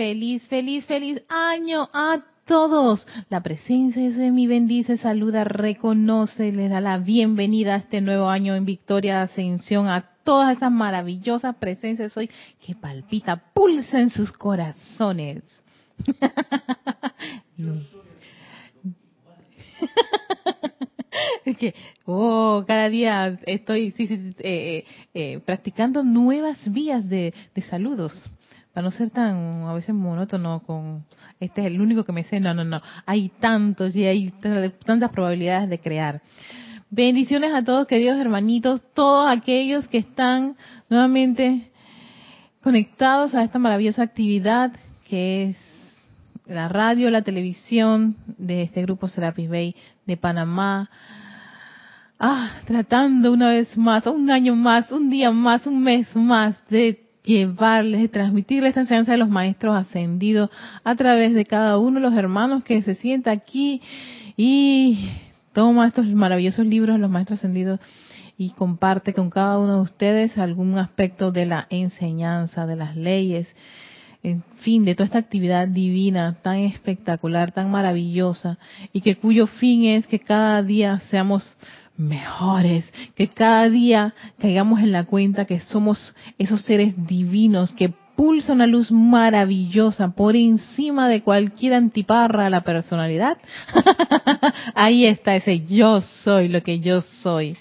feliz, feliz, feliz año a todos. La presencia de mi bendice, saluda, reconoce, les da la bienvenida a este nuevo año en Victoria Ascensión a todas esas maravillosas presencias hoy que palpita, pulsa en sus corazones. es que, oh, cada día estoy sí, eh, eh, eh, practicando nuevas vías de, de, saludos. Para no ser tan a veces monótono con este es el único que me sé. No, no, no. Hay tantos y hay tantas probabilidades de crear. Bendiciones a todos, queridos hermanitos, todos aquellos que están nuevamente conectados a esta maravillosa actividad que es la radio, la televisión de este grupo Serapis Bay de Panamá. Ah, tratando una vez más, un año más, un día más, un mes más de llevarles, transmitirles esta enseñanza de los maestros ascendidos a través de cada uno de los hermanos que se sienta aquí y toma estos maravillosos libros de los maestros ascendidos y comparte con cada uno de ustedes algún aspecto de la enseñanza, de las leyes en fin, de toda esta actividad divina tan espectacular, tan maravillosa, y que cuyo fin es que cada día seamos mejores, que cada día caigamos en la cuenta que somos esos seres divinos que pulsa una luz maravillosa por encima de cualquier antiparra a la personalidad. Ahí está ese yo soy lo que yo soy.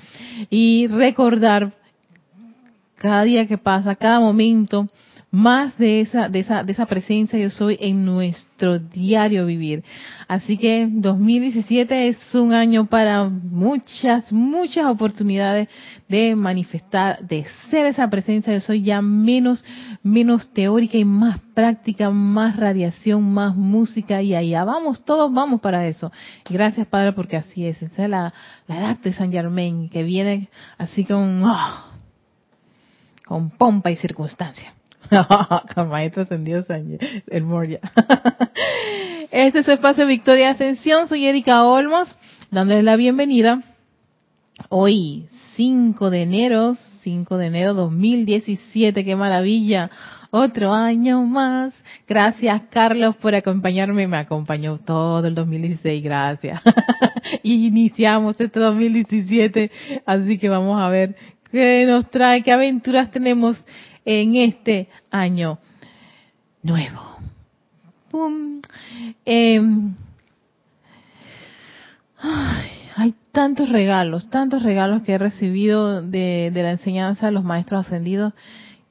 Y recordar cada día que pasa, cada momento, más de esa, de esa, de esa presencia yo soy en nuestro diario vivir. Así que 2017 es un año para muchas, muchas oportunidades de manifestar, de ser esa presencia yo soy ya menos, menos teórica y más práctica, más radiación, más música y allá vamos, todos vamos para eso. Gracias Padre porque así es. Esa es la, la edad de San Germain que viene así con, oh, con pompa y circunstancia. maestro ascendido el Moria. este es su espacio Victoria Ascensión. Soy Erika Olmos, dándoles la bienvenida. Hoy, 5 de enero, 5 de enero 2017, qué maravilla. Otro año más. Gracias, Carlos, por acompañarme. Me acompañó todo el 2016, gracias. iniciamos este 2017, así que vamos a ver qué nos trae, qué aventuras tenemos en este año nuevo. Em, hay tantos regalos, tantos regalos que he recibido de, de la enseñanza de los maestros ascendidos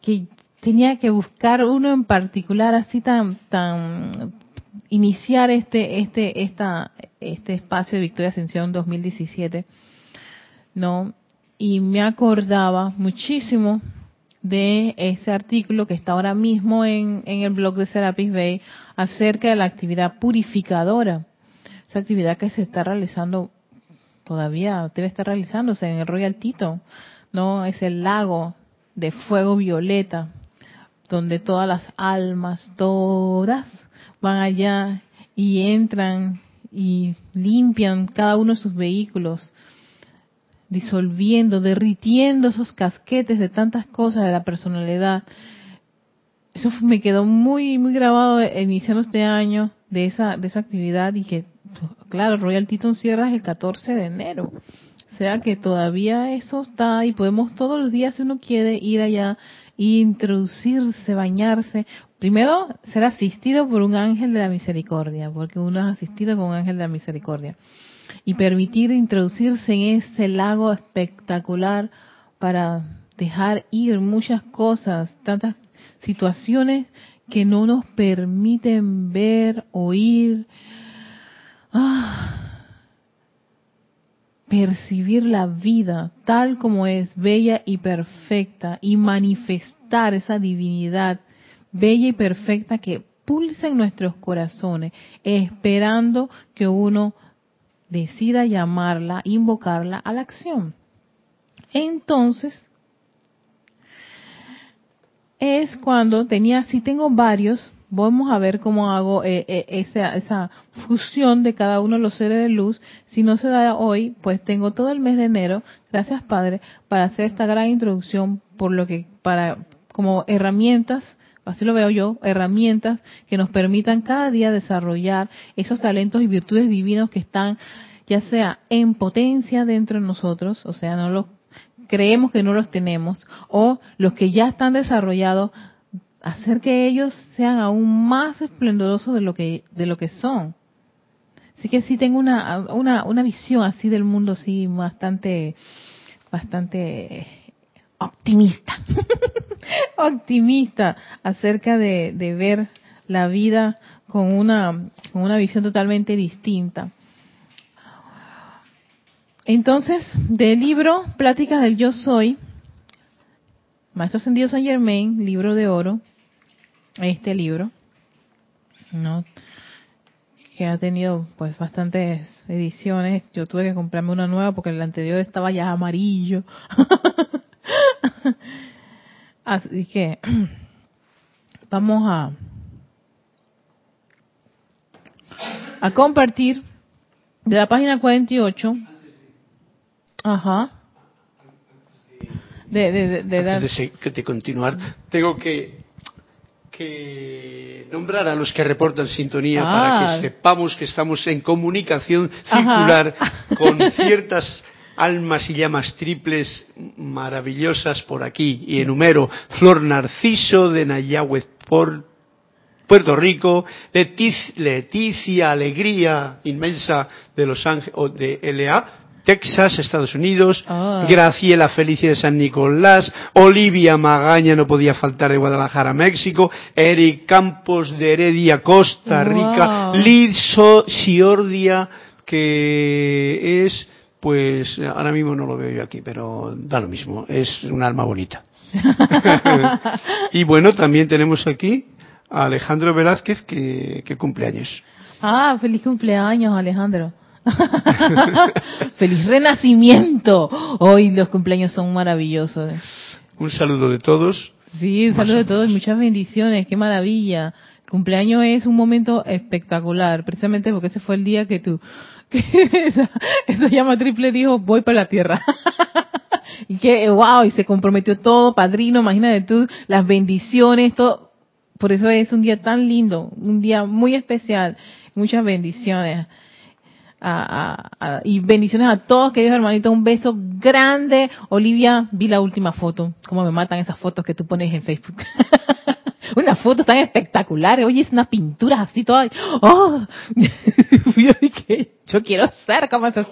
que tenía que buscar uno en particular así tan tan iniciar este este esta este espacio de Victoria Ascensión 2017 no y me acordaba muchísimo de ese artículo que está ahora mismo en, el blog de Serapis Bay acerca de la actividad purificadora. Esa actividad que se está realizando todavía, debe estar realizándose en el Royal Tito, ¿no? Es el lago de fuego violeta, donde todas las almas, todas, van allá y entran y limpian cada uno de sus vehículos disolviendo, derritiendo esos casquetes de tantas cosas de la personalidad. Eso me quedó muy muy grabado iniciando este año de esa de esa actividad y que claro, Royal Teton cierra el 14 de enero. O sea que todavía eso está y podemos todos los días si uno quiere ir allá e introducirse, bañarse. Primero ser asistido por un ángel de la misericordia, porque uno es asistido con un ángel de la misericordia y permitir introducirse en ese lago espectacular para dejar ir muchas cosas, tantas situaciones que no nos permiten ver, oír, ah, percibir la vida tal como es, bella y perfecta, y manifestar esa divinidad bella y perfecta que pulsa en nuestros corazones, esperando que uno decida llamarla, invocarla a la acción. Entonces, es cuando tenía, si tengo varios, vamos a ver cómo hago eh, eh, esa, esa fusión de cada uno de los seres de luz. Si no se da hoy, pues tengo todo el mes de enero, gracias Padre, para hacer esta gran introducción, por lo que, para, como herramientas así lo veo yo, herramientas que nos permitan cada día desarrollar esos talentos y virtudes divinos que están ya sea en potencia dentro de nosotros, o sea, no los creemos que no los tenemos, o los que ya están desarrollados, hacer que ellos sean aún más esplendorosos de lo que de lo que son. Así que sí tengo una, una, una visión así del mundo, sí, bastante, bastante optimista, optimista acerca de, ver la vida con una, con una visión totalmente distinta. Entonces, del libro Pláticas del Yo Soy, Maestro Ascendido San Germain, libro de oro, este libro, ¿no? que ha tenido pues bastantes ediciones. Yo tuve que comprarme una nueva porque el anterior estaba ya amarillo. Así que vamos a a compartir de la página 48. Ajá. De, de, de, de, de continuar, tengo que que nombrar a los que reportan sintonía para que ah. sepamos que estamos en comunicación circular con ciertas almas y llamas triples maravillosas por aquí. Y enumero Flor Narciso de Nayagüez por Puerto Rico, Leticia, Alegría Inmensa de Los Ángeles, de LA, Texas, Estados Unidos, ah. Graciela Felicia de San Nicolás, Olivia Magaña no podía faltar de Guadalajara, México, Eric Campos de Heredia, Costa Rica, Liz Siordia, que es, pues ahora mismo no lo veo yo aquí, pero da lo mismo, es un alma bonita. y bueno, también tenemos aquí a Alejandro Velázquez que, que cumple años. Ah, feliz cumpleaños, Alejandro. Feliz renacimiento. Hoy los cumpleaños son maravillosos. Un saludo de todos. Sí, un saludo de todos, muchas bendiciones, qué maravilla. Cumpleaños es un momento espectacular, precisamente porque ese fue el día que tú, que esa, llama triple dijo, voy para la tierra. y que, wow, y se comprometió todo, padrino, imagínate tú, las bendiciones, todo. Por eso es un día tan lindo, un día muy especial, muchas bendiciones y bendiciones a todos, queridos hermanitos. Un beso grande. Olivia, vi la última foto. Cómo me matan esas fotos que tú pones en Facebook. Unas fotos tan espectaculares. Oye, es una pintura así toda. ¡Oh! yo quiero ser como eso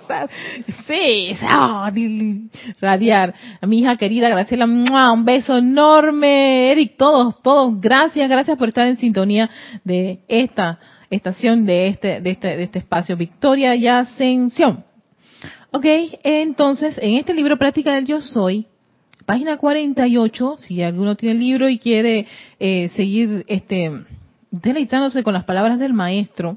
Sí, oh, radiar. A mi hija querida Graciela, un beso enorme. Eric, todos, todos, gracias, gracias por estar en sintonía de esta estación de este, de este, de este espacio, Victoria y Ascensión. Ok, entonces, en este libro Práctica del Yo Soy, página 48, si alguno tiene el libro y quiere eh, seguir este, deleitándose con las palabras del maestro,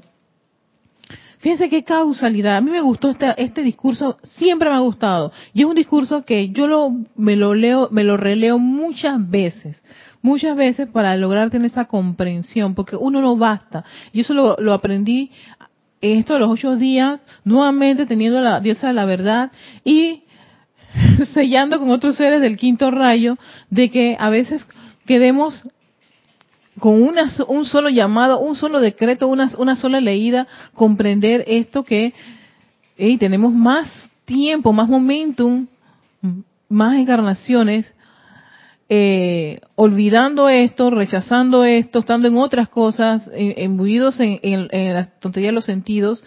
fíjense qué causalidad. A mí me gustó este, este discurso, siempre me ha gustado. Y es un discurso que yo lo, me lo leo, me lo releo muchas veces muchas veces para lograr tener esa comprensión, porque uno no basta. Y eso lo, aprendí en estos los ocho días, nuevamente teniendo la diosa de la verdad y sellando con otros seres del quinto rayo, de que a veces quedemos con una, un solo llamado, un solo decreto, una, una sola leída, comprender esto que tenemos más tiempo, más momentum, más encarnaciones eh, olvidando esto, rechazando esto, estando en otras cosas, embuidos en, en, en la tontería de los sentidos,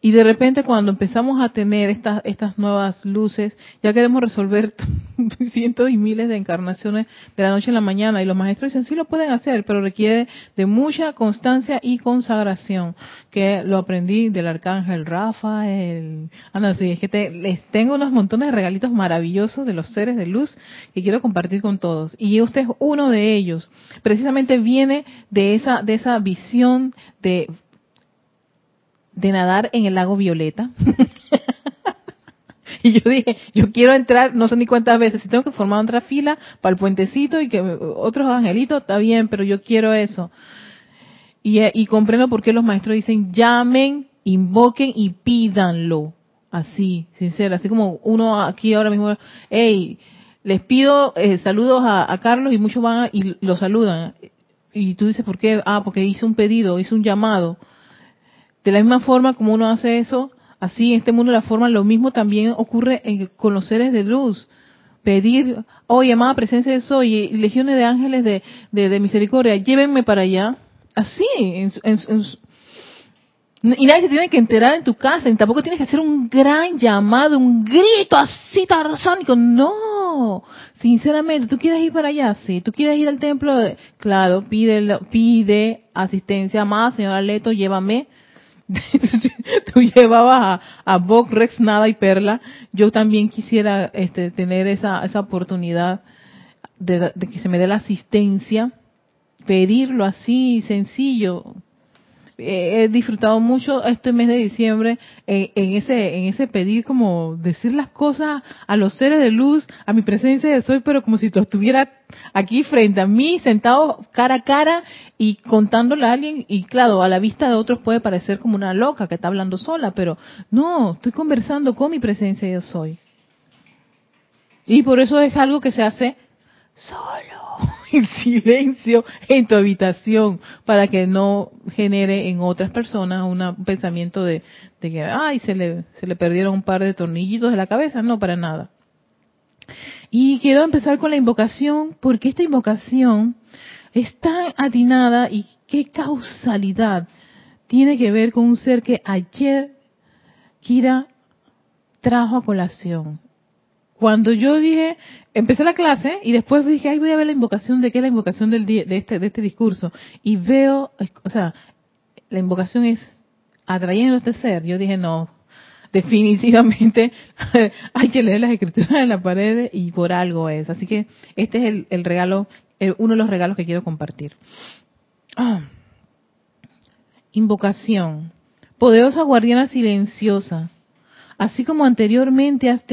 y de repente cuando empezamos a tener estas, estas nuevas luces, ya queremos resolver cientos y miles de encarnaciones de la noche a la mañana. Y los maestros dicen, sí lo pueden hacer, pero requiere de mucha constancia y consagración, que lo aprendí del arcángel Rafael. Ah, no, sí, es que les tengo unos montones de regalitos maravillosos de los seres de luz que quiero compartir con todos. Y usted es uno de ellos. Precisamente viene de esa, de esa visión de de nadar en el lago Violeta. y yo dije, yo quiero entrar, no sé ni cuántas veces, si tengo que formar otra fila para el puentecito y que otros angelitos, está bien, pero yo quiero eso. Y, y comprendo por qué los maestros dicen, llamen, invoquen y pídanlo. Así, sincero, así como uno aquí ahora mismo, hey, les pido eh, saludos a, Carlos y muchos van y lo saludan. y tú dices, ¿por qué? Ah, porque hice un pedido, hice un llamado. De la misma forma como uno hace eso, así en este mundo de la forma, lo mismo también ocurre con los seres de luz. Pedir, oh, llamada presencia de soy, y legiones de ángeles de, de, misericordia, llévenme para allá. Así, en, y nadie se tiene que enterar en tu casa, y tampoco tienes que hacer un gran llamado, un grito así tarzónico. No, sinceramente, ¿tú quieres ir para allá? Sí, ¿tú quieres ir al templo? Claro, pide, pide asistencia más, señora Leto, llévame. tú llevabas a, a Rex, Nada y Perla. Yo también quisiera este, tener esa, esa oportunidad de, que se me dé la asistencia, pedirlo así, sencillo. He disfrutado mucho este mes de diciembre en, ese en ese pedir como decir las cosas a los seres de luz, a mi presencia de soy, pero como si tú estuvieras aquí frente a mí, sentado cara a cara y contándole a alguien, y claro, a la vista de otros puede parecer como una loca que está hablando sola, pero no, estoy conversando con mi presencia yo soy. Y por eso es algo que se hace solo, en silencio, en tu habitación, para que no genere en otras personas un pensamiento de, que, ay, se le, se le perdieron un par de tornillitos de la cabeza. No, para nada. Y quiero empezar con la invocación, porque esta invocación es tan atinada y qué causalidad tiene que ver con un ser que ayer Kira trajo a colación. Cuando yo dije, empecé la clase y después dije, ay, voy a ver la invocación de qué es la invocación del de este, de este discurso. Y veo, o sea, la invocación es atrayendo este ser. Yo dije, no, definitivamente hay que leer las escrituras en la pared y por algo es. Así que este es el, regalo, uno de los regalos que quiero compartir. Ah. Invocación. Poderosa guardiana silenciosa. Así como anteriormente has,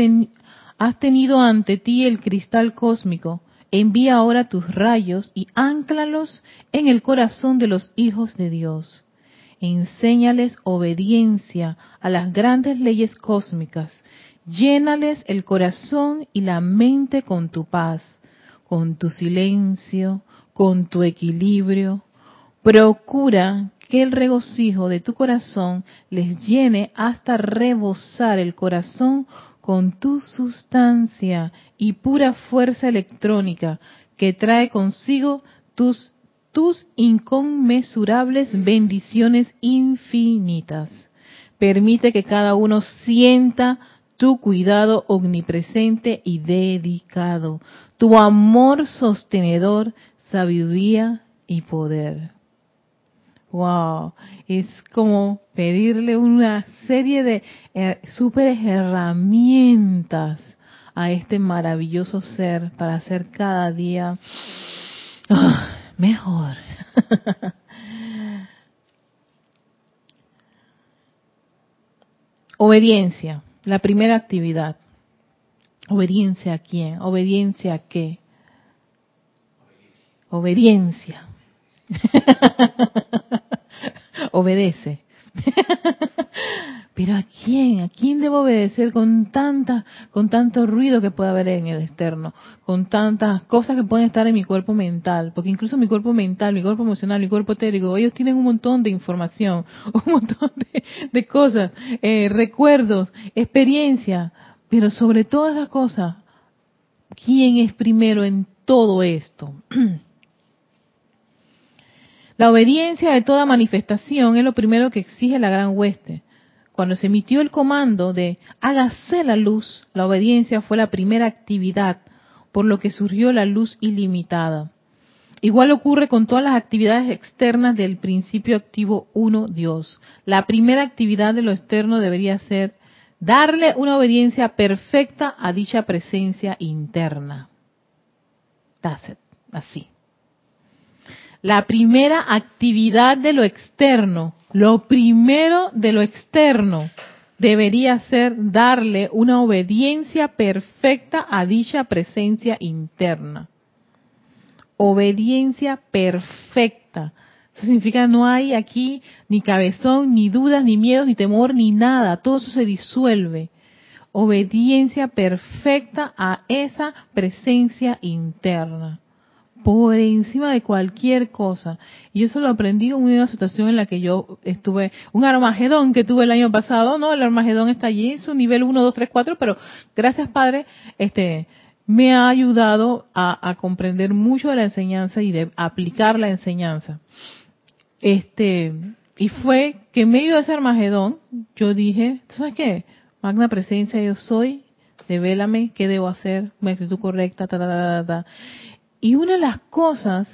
has tenido ante ti el cristal cósmico, envía ahora tus rayos y ánclalos en el corazón de los hijos de Dios. Enséñales obediencia a las grandes leyes cósmicas, llénales el corazón y la mente con tu paz, con tu silencio, con tu equilibrio. Procura que el regocijo de tu corazón les llene hasta rebosar el corazón con tu sustancia y pura fuerza electrónica que trae consigo tus tus inconmensurables bendiciones infinitas. Permite que cada uno sienta tu cuidado omnipresente y dedicado, tu amor sostenedor, sabiduría y poder. Wow, es como pedirle una serie de eh, super herramientas a este maravilloso ser para hacer cada día ah, mejor. Obediencia, la primera actividad. ¿Obediencia a quién? ¿Obediencia a qué? Obediencia. Obedece. Pero ¿a quién? ¿A quién debo obedecer con tanta, con tanto ruido que puede haber en el externo? Con tantas cosas que pueden estar en mi cuerpo mental. Porque incluso mi cuerpo mental, mi cuerpo emocional, mi cuerpo etérico, ellos tienen un montón de información, un montón de, cosas, eh, recuerdos, experiencia. Pero sobre todas las cosas, ¿quién es primero en todo esto? La obediencia de toda manifestación es lo primero que exige la gran hueste cuando se emitió el comando de hágase la luz, la obediencia fue la primera actividad, por lo que surgió la luz ilimitada. Igual ocurre con todas las actividades externas del principio activo uno Dios. La primera actividad de lo externo debería ser darle una obediencia perfecta a dicha presencia interna. Así. La primera actividad de lo externo lo primero de lo externo debería ser darle una obediencia perfecta a dicha presencia interna. Obediencia perfecta. Eso significa no hay aquí ni cabezón, ni dudas, ni miedos, ni temor, ni nada. Todo eso se disuelve. Obediencia perfecta a esa presencia interna. Por encima de cualquier cosa. Y eso lo aprendí en una situación en la que yo estuve, un Armagedón que tuve el año pasado, ¿no? El Armagedón está allí, en su nivel 1, 2, 3, 4, pero gracias Padre, este, me ha ayudado a, comprender mucho de la enseñanza y de aplicar la enseñanza. Este, y fue que en medio de ese Armagedón, yo dije, ¿sabes qué? Magna presencia yo soy, devélame qué debo hacer, mi actitud correcta, ta, ta, ta, ta, Y una de las cosas,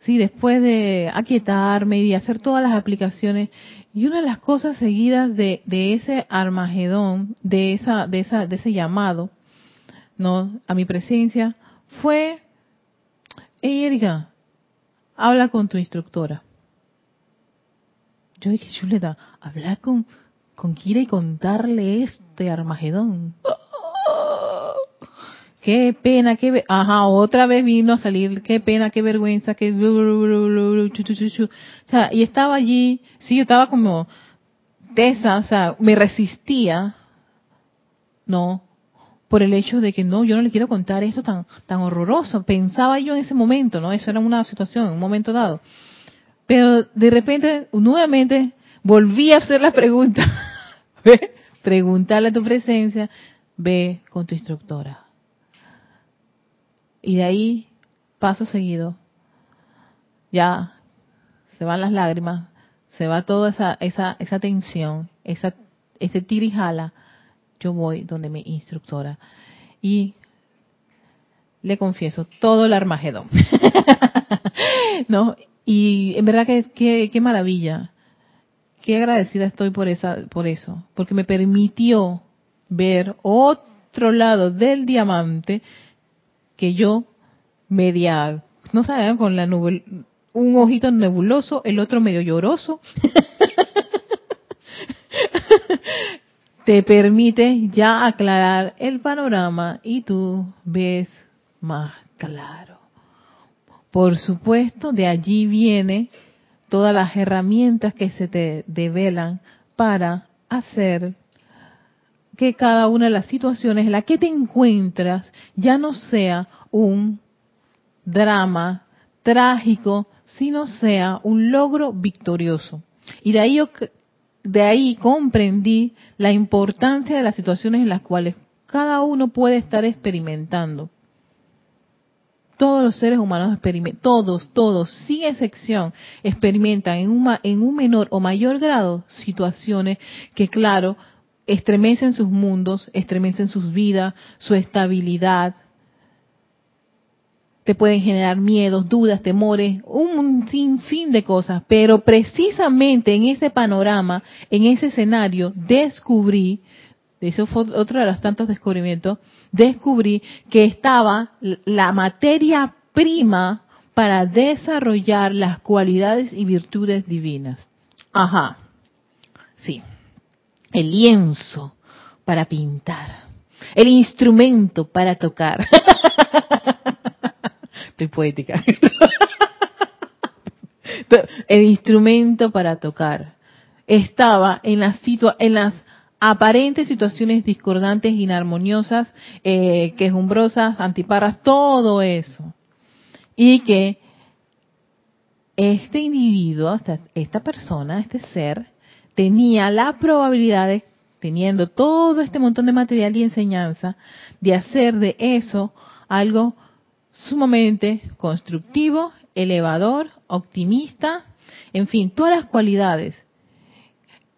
sí, después de aquietarme y hacer todas las aplicaciones, y una de las cosas seguidas de, de ese Armagedón, de esa, de esa, de ese llamado, no, a mi presencia, fue, hey Erika, habla con tu instructora. Yo dije, Chuleta, hablar con, con Kira y contarle este Armagedón. Qué pena, qué... Ajá, otra vez vino a salir, qué pena, qué vergüenza, qué... O sea, y estaba allí, sí, yo estaba como tesa, o sea, me resistía, no, por el hecho de que no, yo no le quiero contar esto tan, tan horroroso. Pensaba yo en ese momento, ¿no? Eso era una situación, un momento dado. Pero de repente, nuevamente, volví a hacer la pregunta. Preguntarle a tu presencia, ve con tu instructora. Y de ahí, paso seguido, ya se van las lágrimas, se va toda esa, esa, esa tensión, esa, ese tirijala. Yo voy donde mi instructora. Y le confieso todo el armagedón. ¿No? Y en verdad que qué maravilla. Qué agradecida estoy por esa por eso, porque me permitió ver otro lado del diamante que yo media no sabía con la nube un ojito nebuloso, el otro medio lloroso. te permite ya aclarar el panorama y tú ves más claro. Por supuesto, de allí viene todas las herramientas que se te develan para hacer que cada una de las situaciones en las que te encuentras ya no sea un drama trágico, sino sea un logro victorioso. Y de ahí, de ahí comprendí la importancia de las situaciones en las cuales cada uno puede estar experimentando todos los seres humanos experimentan, todos, todos, sin excepción, experimentan en un, en un menor o mayor grado situaciones que, claro, estremecen sus mundos, estremecen sus vidas, su estabilidad, te pueden generar miedos, dudas, temores, un sinfín de cosas, pero precisamente en ese panorama, en ese escenario, descubrí eso fue otro de los tantos descubrimientos, descubrí que estaba la materia prima para desarrollar las cualidades y virtudes divinas. Ajá, sí. El lienzo para pintar. El instrumento para tocar. Estoy poética. El instrumento para tocar estaba en las, en las aparentes situaciones discordantes, inarmoniosas, eh, quejumbrosas, antiparras, todo eso. Y que este individuo, esta persona, este ser, tenía la probabilidad de, teniendo todo este montón de material y enseñanza, de hacer de eso algo sumamente constructivo, elevador, optimista, en fin, todas las cualidades.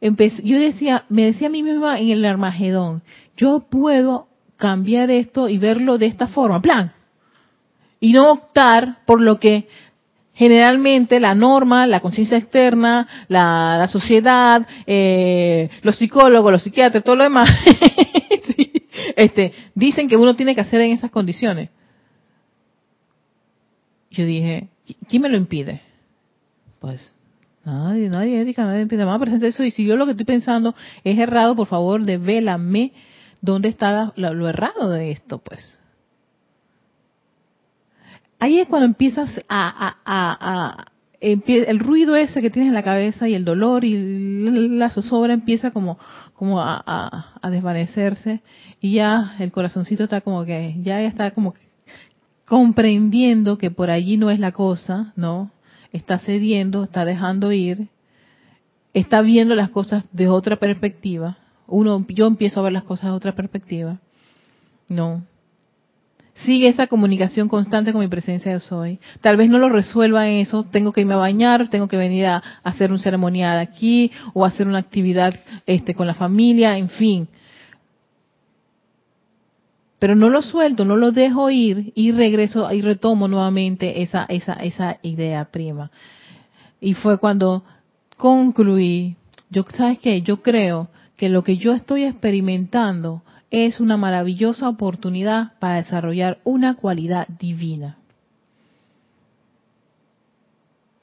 Yo decía, me decía a mí misma en el Armagedón, yo puedo cambiar esto y verlo de esta forma, plan, y no optar por lo que generalmente la norma, la conciencia externa, la, sociedad, eh, los psicólogos, los psiquiatras, todo lo demás, este, dicen que uno tiene que hacer en esas condiciones. Yo dije, ¿quién me lo impide? Pues Nadie, nadie, Erika, nadie pide más presente eso. Y si yo lo que estoy pensando es errado, por favor, devélame dónde está lo errado de esto, pues. Ahí es cuando empiezas a, a, el ruido ese que tienes en la cabeza y el dolor y la zozobra empieza como, como a, desvanecerse y ya el corazoncito está como que, ya está como comprendiendo que por allí no es la cosa, ¿no? Está cediendo, está dejando ir, está viendo las cosas de otra perspectiva. Uno, yo empiezo a ver las cosas de otra perspectiva. No. Sigue esa comunicación constante con mi presencia de soy. Tal vez no lo resuelva en eso, tengo que irme a bañar, tengo que venir a, hacer un ceremonial aquí o hacer una actividad este con la familia, en fin pero no lo suelto, no lo dejo ir y regreso y retomo nuevamente esa, esa, esa idea prima. Y fue cuando concluí, yo, ¿sabes qué? Yo creo que lo que yo estoy experimentando es una maravillosa oportunidad para desarrollar una cualidad divina.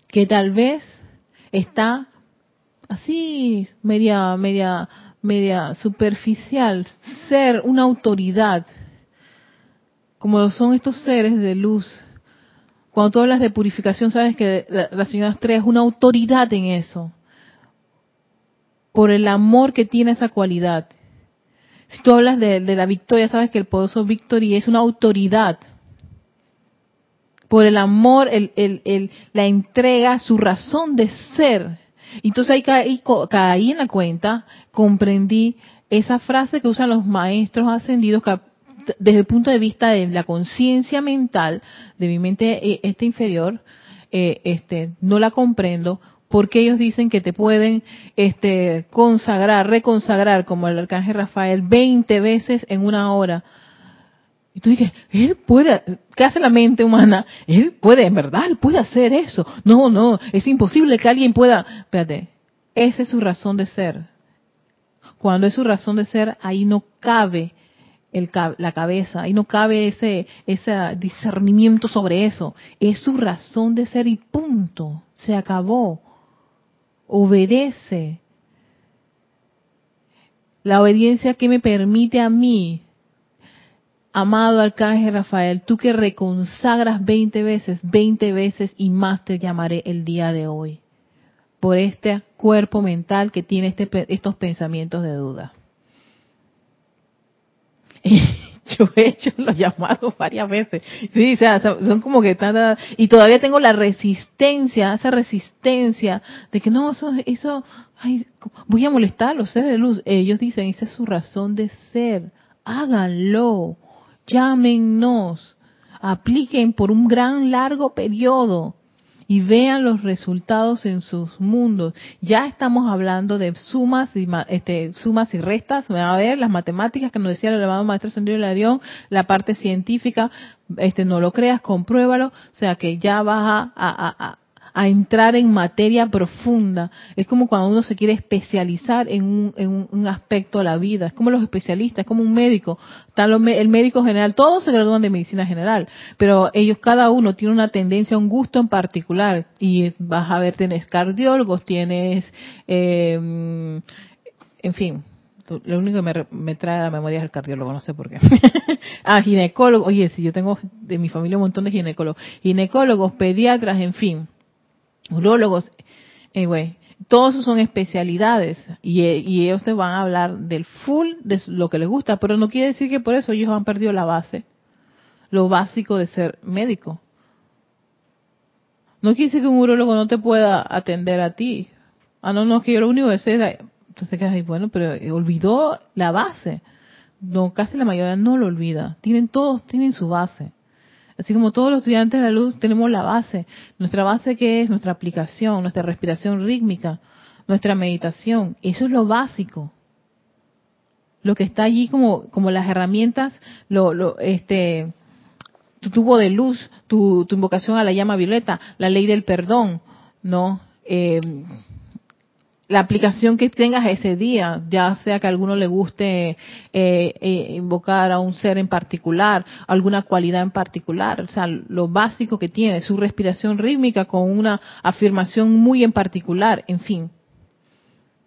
Que tal vez está así media media media superficial, ser una autoridad como son estos seres de luz. Cuando tú hablas de purificación, sabes que la, señora Estrella es una autoridad en eso. Por el amor que tiene esa cualidad. Si tú hablas de, la victoria, sabes que el poderoso Victory es una autoridad. Por el amor, el, la entrega, su razón de ser. Entonces ahí caí, caí en la cuenta, comprendí esa frase que usan los maestros ascendidos, que desde el punto de vista de la conciencia mental de mi mente eh, este inferior, eh, este, no la comprendo porque ellos dicen que te pueden este, consagrar, reconsagrar como el arcángel Rafael 20 veces en una hora. Y tú dices, él puede, ¿qué hace la mente humana? Él puede, en verdad, él puede hacer eso. No, no, es imposible que alguien pueda. Espérate, esa es su razón de ser. Cuando es su razón de ser, ahí no cabe la cabeza y no cabe ese, ese discernimiento sobre eso. Es su razón de ser y punto. Se acabó. Obedece. La obediencia que me permite a mí, amado Arcángel Rafael, tú que reconsagras 20 veces, 20 veces y más te llamaré el día de hoy. Por este cuerpo mental que tiene este, estos pensamientos de duda. yo he hecho los llamados varias veces. Sí, o sea, son como que tan, y todavía tengo la resistencia, esa resistencia de que no, eso, eso, ay, voy a molestar a los seres de luz. Ellos dicen, esa es su razón de ser. Háganlo. Llámenos. Apliquen por un gran largo periodo y vean los resultados en sus mundos. Ya estamos hablando de sumas y este, sumas y restas, a ver las matemáticas que nos decía el elevado maestro Sendero Larión, la parte científica, este no lo creas, compruébalo, o sea que ya vas a, a entrar en materia profunda. Es como cuando uno se quiere especializar en un, en un aspecto de la vida. Es como los especialistas, es como un médico. el médico general, todos se gradúan de medicina general, pero ellos cada uno tiene una tendencia, un gusto en particular. Y vas a ver, tienes cardiólogos, tienes, eh, en fin, lo único que me, me, trae a la memoria es el cardiólogo, no sé por qué. ah, ginecólogo. Oye, si yo tengo de mi familia un montón de ginecólogos. Ginecólogos, pediatras, en fin urólogos, anyway, todos son especialidades y, y, ellos te van a hablar del full de lo que les gusta, pero no quiere decir que por eso ellos han perdido la base, lo básico de ser médico. No quiere decir que un urólogo no te pueda atender a ti. Ah, no, no, que yo lo único que sé es, entonces quedas bueno, pero olvidó la base. No, casi la mayoría no lo olvida. Tienen todos, tienen su base. Así como todos los estudiantes de la luz tenemos la base. Nuestra base que es nuestra aplicación, nuestra respiración rítmica, nuestra meditación. Eso es lo básico. Lo que está allí como, como las herramientas, lo, lo, este, tu tubo de luz, tu, tu invocación a la llama violeta, la ley del perdón, ¿no? Eh, la aplicación que tengas ese día, ya sea que a alguno le guste eh, eh, invocar a un ser en particular, alguna cualidad en particular, o sea, lo básico que tiene, su respiración rítmica con una afirmación muy en particular, en fin.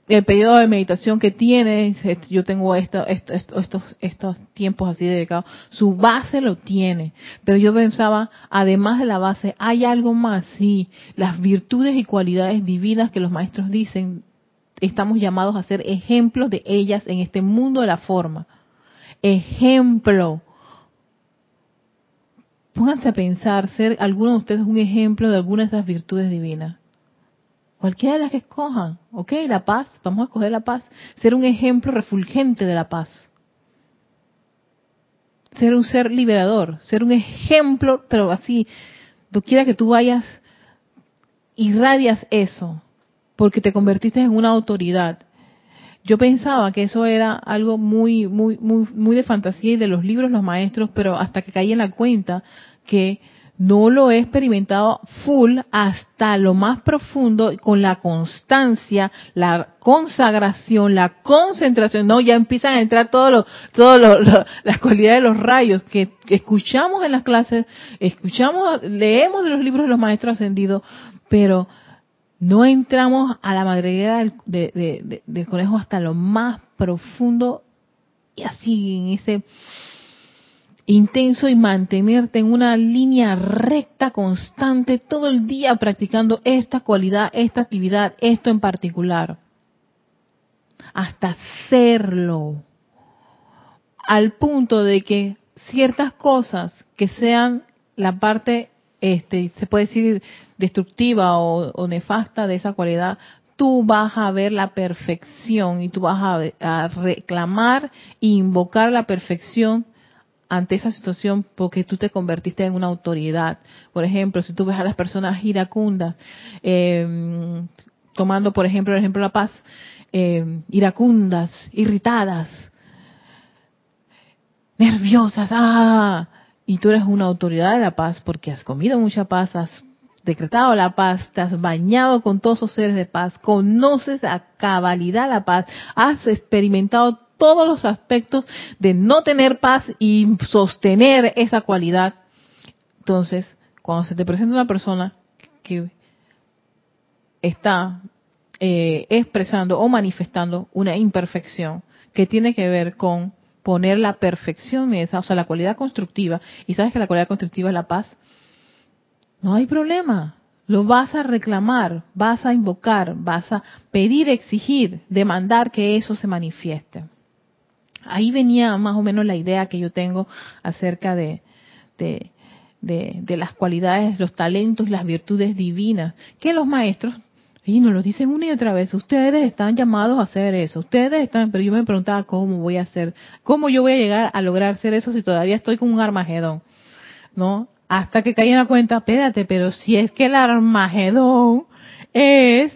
El periodo de meditación que tienes, yo tengo esto, estos, estos tiempos así dedicados, su base lo tiene, pero yo pensaba, además de la base, hay algo más, sí, las virtudes y cualidades divinas que los maestros dicen estamos llamados a ser ejemplos de ellas en este mundo de la forma. Ejemplo. pónganse a pensar, ser alguno de ustedes un ejemplo de alguna de esas virtudes divinas. Cualquiera de las que escojan, ¿ok? La paz, vamos a escoger la paz. Ser un ejemplo refulgente de la paz. Ser un ser liberador, ser un ejemplo, pero así, quiera que tú vayas, irradias eso, porque te convertiste en una autoridad. Yo pensaba que eso era algo muy, muy, muy, muy de fantasía y de los libros, los maestros, pero hasta que caí en la cuenta que no lo he experimentado full hasta lo más profundo con la constancia, la consagración, la concentración. No, ya empiezan a entrar todos los, las cualidades de los rayos que, escuchamos en las clases, escuchamos, leemos de los libros de los maestros ascendidos, pero no entramos a la madriguera del, del conejo hasta lo más profundo y así en ese intenso y mantenerte en una línea recta, constante, todo el día practicando esta cualidad, esta actividad, esto en particular. Hasta hacerlo. Al punto de que ciertas cosas que sean la parte, este, se puede decir, destructiva o, nefasta de esa cualidad, tú vas a ver la perfección y tú vas a, a reclamar e invocar la perfección ante esa situación porque tú te convertiste en una autoridad. Por ejemplo, si tú ves a las personas iracundas, em, tomando por ejemplo el ejemplo de la paz, em, iracundas, irritadas, nerviosas, ah, y tú eres una autoridad de la paz porque has comido mucha paz, has decretado la paz, te has bañado con todos esos seres de paz, conoces a cabalidad la paz, has experimentado todos los aspectos de no tener paz y sostener esa cualidad. Entonces, cuando se te presenta una persona que está eh, expresando o manifestando una imperfección que tiene que ver con poner la perfección esa, o sea, la cualidad constructiva, y sabes que la cualidad constructiva es la paz, no hay problema. Lo vas a reclamar, vas a invocar, vas a pedir, exigir, demandar que eso se manifieste. Ahí venía más o menos la idea que yo tengo acerca de, de, de, las cualidades, los talentos y las virtudes divinas, que los maestros, y nos lo dicen una y otra vez, ustedes están llamados a hacer eso, ustedes están, pero yo me preguntaba cómo voy a hacer, cómo yo voy a llegar a lograr hacer eso si todavía estoy con un armagedón, ¿no? Hasta que caí en la cuenta, espérate, pero si es que el armagedón es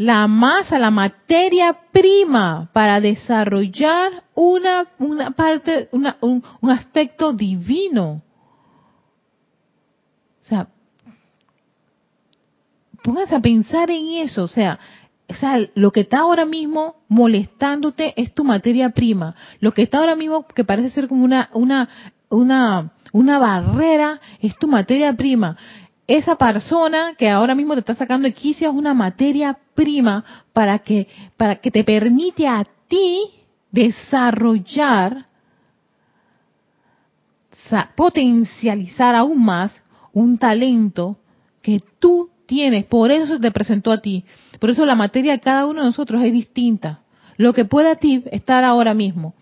la masa, la materia prima para desarrollar una, una parte, una, un, aspecto divino. O sea, pónganse a pensar en eso, o sea, o sea, lo que está ahora mismo molestándote es tu materia prima. Lo que está ahora mismo que parece ser como una, una, una, una barrera es tu materia prima esa persona que ahora mismo te está sacando de es una materia prima para que, para que te permite a ti desarrollar, potencializar aún más un talento que tú tienes. Por eso se te presentó a ti. Por eso la materia de cada uno de nosotros es distinta. Lo que puede a ti estar ahora mismo,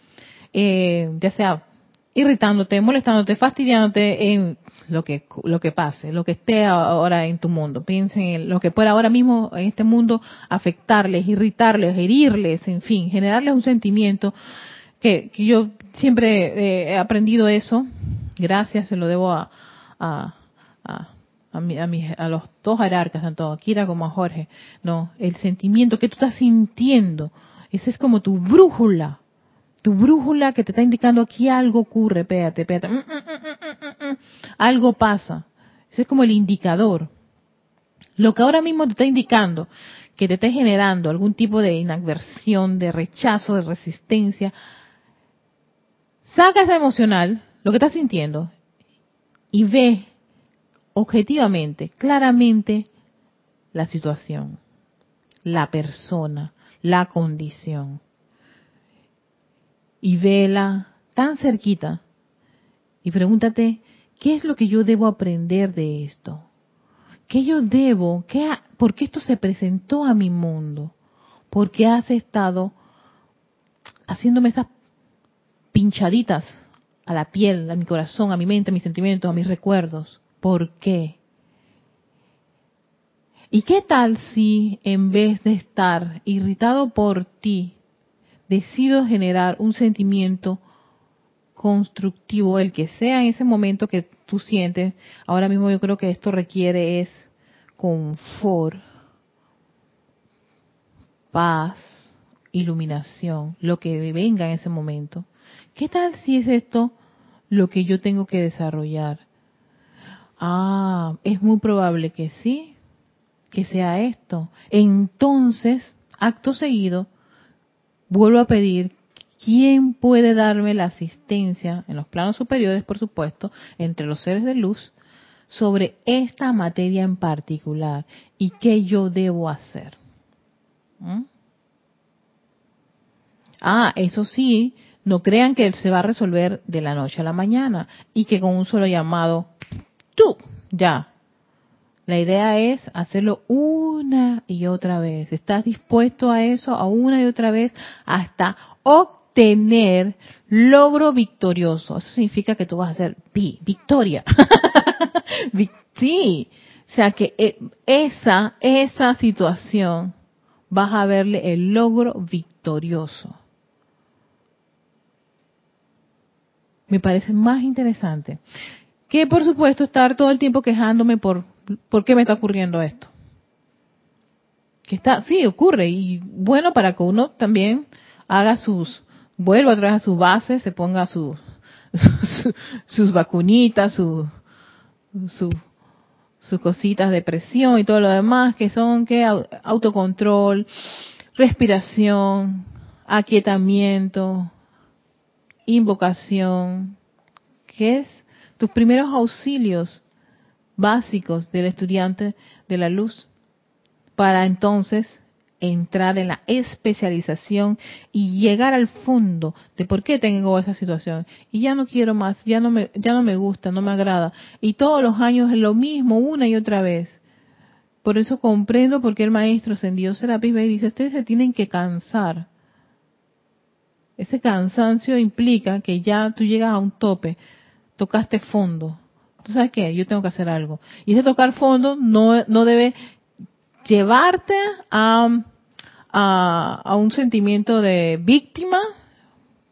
eh, ya sea irritándote, molestándote, fastidiándote en lo que lo que pase, lo que esté ahora en tu mundo. Piensen en lo que pueda ahora mismo en este mundo afectarles, irritarles, herirles, en fin, generarles un sentimiento que, que yo siempre eh, he aprendido eso. Gracias, se lo debo a a, a, a, mi, a, a los dos jerarcas, tanto a Kira como a Jorge. No, el sentimiento que tú estás sintiendo, ese es como tu brújula tu brújula que te está indicando aquí algo ocurre, espérate, espérate, mm, mm, mm, algo pasa. Ese es como el indicador. Lo que ahora mismo te está indicando que te está generando algún tipo de inadversión, de rechazo, de resistencia, saca esa emocional, lo que estás sintiendo, y ve objetivamente, claramente, la situación, la persona, la condición y vela tan cerquita y pregúntate, ¿qué es lo que yo debo aprender de esto? ¿Qué yo debo? Qué, ¿Por qué esto se presentó a mi mundo? ¿Por qué has estado haciéndome esas pinchaditas a la piel, a mi corazón, a mi mente, a mis sentimientos, a mis recuerdos. ¿Por qué? ¿Y qué tal si en vez de estar irritado por ti, decido generar un sentimiento constructivo, el que sea en ese momento que tú sientes? Ahora mismo yo creo que esto requiere es confort, paz, iluminación, lo que venga en ese momento. ¿Qué tal si es esto lo que yo tengo que desarrollar? Ah, es muy probable que sí, que sea esto. Entonces, acto seguido, vuelvo a pedir quién puede darme la asistencia, en los planos superiores, por supuesto, entre los seres de luz, sobre esta materia en particular y qué yo debo hacer. ¿Mm? Ah, eso sí, no crean que se va a resolver de la noche a la mañana y que con un solo llamado, tú, ya, la idea es hacerlo una y otra vez. ¿Estás dispuesto a eso, a una y otra vez, hasta obtener logro victorioso? Eso significa que tú vas a hacer victoria. sí, o sea que eh, esa, esa situación vas a verle el logro victorioso. Me parece más interesante que por supuesto estar todo el tiempo quejándome por ¿por qué me está ocurriendo esto? Que está, sí, ocurre, y bueno para que uno también haga sus, vuelva otra vez a su base, se ponga sus, sus, vacunitas, sus sus cositas de presión y todo lo demás, que son que autocontrol, respiración, aquietamiento, invocación, que es tus primeros auxilios básicos del estudiante de la luz para entonces entrar en la especialización y llegar al fondo de por qué tengo esa situación y ya no quiero más, ya no me ya no me gusta, no me agrada y todos los años es lo mismo una y otra vez. Por eso comprendo por qué el maestro ascendió Serapis y dice, ustedes se tienen que cansar. Ese cansancio implica que ya tú llegas a un tope, tocaste fondo, ¿tú sabes qué? Yo tengo que hacer algo. Y ese tocar fondo no, no debe llevarte a, a, un sentimiento de víctima,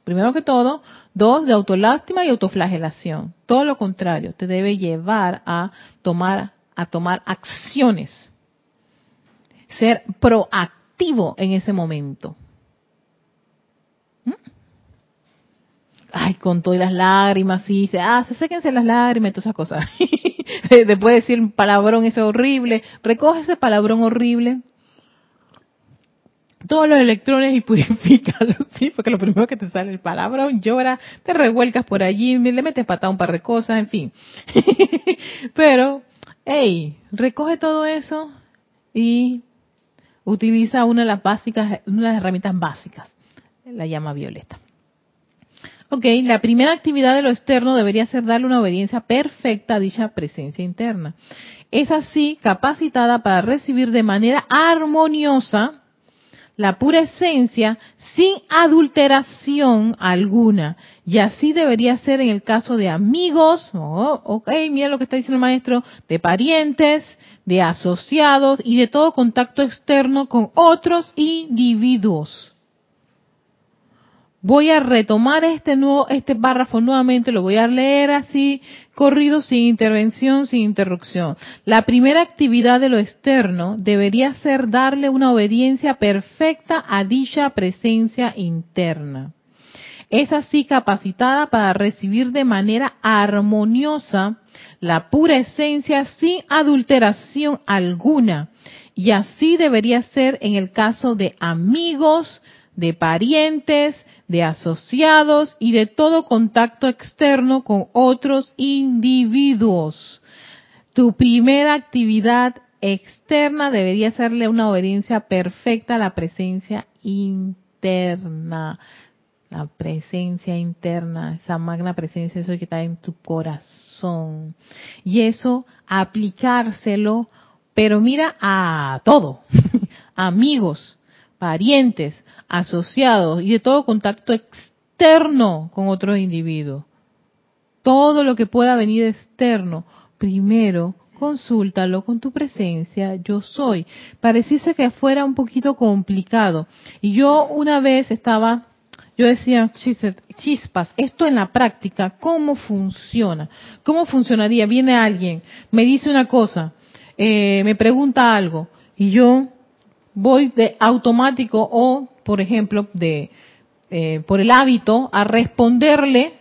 primero que todo, dos, de autolástima y autoflagelación. Todo lo contrario, te debe llevar a tomar, a tomar acciones. Ser proactivo en ese momento. ¿Mm? Ay, con todas las lágrimas, y dice, ah, se séquense las lágrimas y todas esas cosas. Después de decir un palabrón ese horrible, recoge ese palabrón horrible, todos los electrones y purifícalos, ¿sí? Porque lo primero que te sale el palabrón, llora, te revuelcas por allí, le metes patada un par de cosas, en fin. Pero, hey, recoge todo eso y utiliza una de las básicas, una de las herramientas básicas, la llama violeta. Ok, la primera actividad de lo externo debería ser darle una obediencia perfecta a dicha presencia interna. Es así capacitada para recibir de manera armoniosa la pura esencia sin adulteración alguna. Y así debería ser en el caso de amigos, oh, ok, mira lo que está diciendo el maestro, de parientes, de asociados y de todo contacto externo con otros individuos. Voy a retomar este nuevo, este párrafo nuevamente, lo voy a leer así, corrido, sin intervención, sin interrupción. La primera actividad de lo externo debería ser darle una obediencia perfecta a dicha presencia interna. Es así capacitada para recibir de manera armoniosa la pura esencia sin adulteración alguna. Y así debería ser en el caso de amigos, de parientes, de asociados y de todo contacto externo con otros individuos. Tu primera actividad externa debería serle una obediencia perfecta a la presencia interna. La presencia interna, esa magna presencia, eso que está en tu corazón. Y eso, aplicárselo, pero mira a todo. Amigos, parientes, asociados y de todo contacto externo con otros individuos. todo lo que pueda venir externo, primero consúltalo con tu presencia, yo soy. Pareciese que fuera un poquito complicado. Y yo una vez estaba, yo decía, chispas, esto en la práctica, ¿cómo funciona? ¿Cómo funcionaría? Viene alguien, me dice una cosa, eh, me pregunta algo, y yo voy de automático o, por ejemplo, de eh, por el hábito a responderle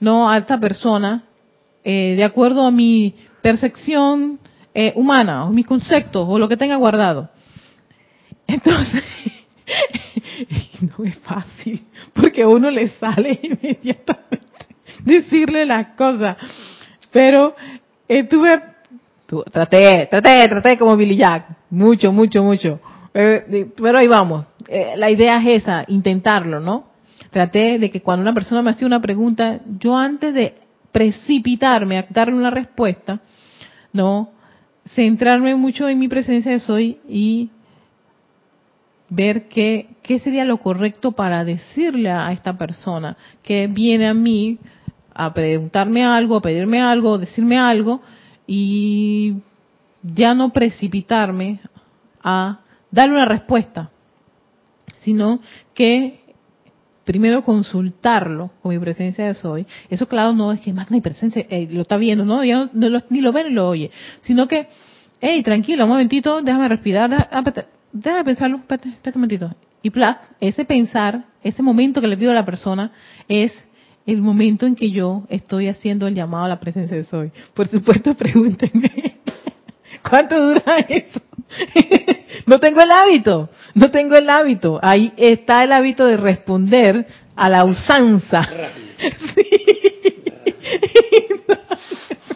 no a esta persona eh, de acuerdo a mi percepción eh, humana o mis conceptos o lo que tenga guardado. Entonces, no es fácil porque a uno le sale inmediatamente decirle las cosas. Pero estuve, traté, traté, traté como Billy Jack, mucho, mucho, mucho. pero ahí vamos. la idea es esa, intentarlo, ¿no? traté de que cuando una persona me hacía una pregunta, yo antes de precipitarme a darle una respuesta, no, centrarme mucho en mi presencia de soy y ver qué, qué sería lo correcto para decirle a esta persona que viene a mí a preguntarme algo, a pedirme algo, a decirme algo y ya no precipitarme a darle una respuesta, sino que primero consultarlo con mi presencia de soy. Eso, claro, no es que magna y presencia eh, lo está viendo, ¿no? Ya no, ni lo ve ni lo oye. Sino que, hey, tranquilo, un momentito, déjame respirar, ah, déjame pensarlo, espérate, espérate un momentito. Y plat, ese pensar, ese momento que le pido a la persona es el momento en que yo estoy haciendo el llamado a la presencia de soy. Por supuesto, pregúntenme, ¿cuánto dura eso? no tengo el hábito, no tengo el hábito. Ahí está el hábito de responder a la usanza.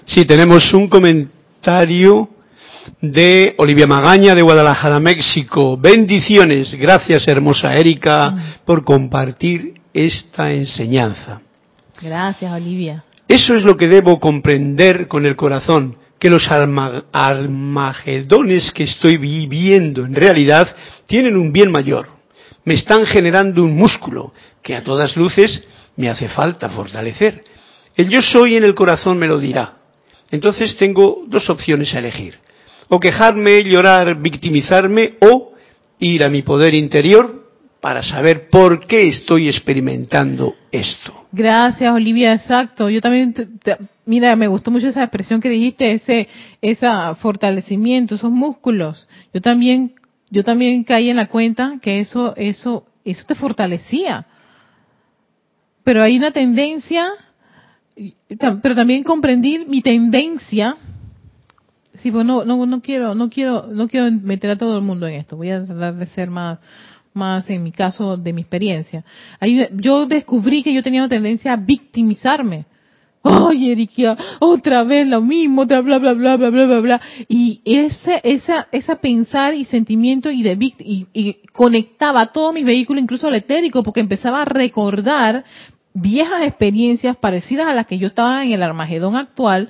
Sí. tenemos un comentario de Olivia Magaña de Guadalajara, México. Bendiciones. Gracias, hermosa Erika, mm. por compartir esta enseñanza. Gracias, Olivia. Eso es lo que debo comprender con el corazón que los armagedones que estoy viviendo en realidad tienen un bien mayor. Me están generando un músculo que a todas luces me hace falta fortalecer. El yo soy en el corazón me lo dirá. Entonces tengo dos opciones a elegir. O quejarme, llorar, victimizarme o ir a mi poder interior para saber por qué estoy experimentando esto. Gracias, Olivia, exacto. Yo también, mira, me gustó mucho esa expresión que dijiste, ese, ese fortalecimiento, esos músculos. Yo también, yo también caí en la cuenta que eso, eso, eso te fortalecía. Pero hay una tendencia, pero también comprendí mi tendencia. Sí, pues no, no, no quiero, no quiero, no quiero meter a todo el mundo en esto. Voy a tratar de ser más, más en mi caso de mi experiencia. yo descubrí que yo tenía una tendencia a victimizarme. Ay, Erika, otra vez lo mismo, otra bla bla bla bla bla bla bla. Y ese, esa, esa pensar y sentimiento y de y, y conectaba todo mi vehículo, incluso al etérico, porque empezaba a recordar viejas experiencias parecidas a las que yo estaba en el Armagedón actual,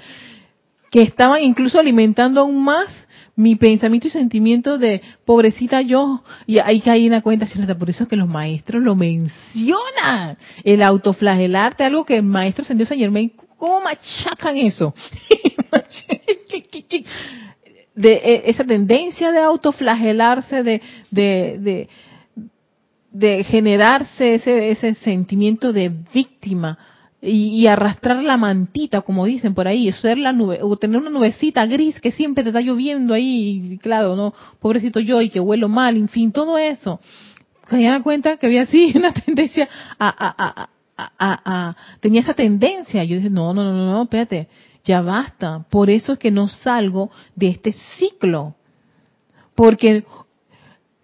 que estaban incluso alimentando aún más mi pensamiento y sentimiento de pobrecita yo, y ahí caí en la cuenta, por eso es que los maestros lo mencionan, el autoflagelarte, algo que el maestro Sendió San Germain, ¿cómo machacan eso? de e, esa tendencia de autoflagelarse, de, de, de, de generarse ese, ese sentimiento de víctima, y, arrastrar la mantita, como dicen por ahí, ser la nube, o tener una nubecita gris que siempre te está lloviendo ahí, y claro, no, pobrecito yo y que huelo mal, en fin, todo eso. Se dan cuenta que había así una tendencia a, a, a, a, tenía esa tendencia. Yo dije, no, no, no, no, espérate, ya basta. Por eso es que no salgo de este ciclo. Porque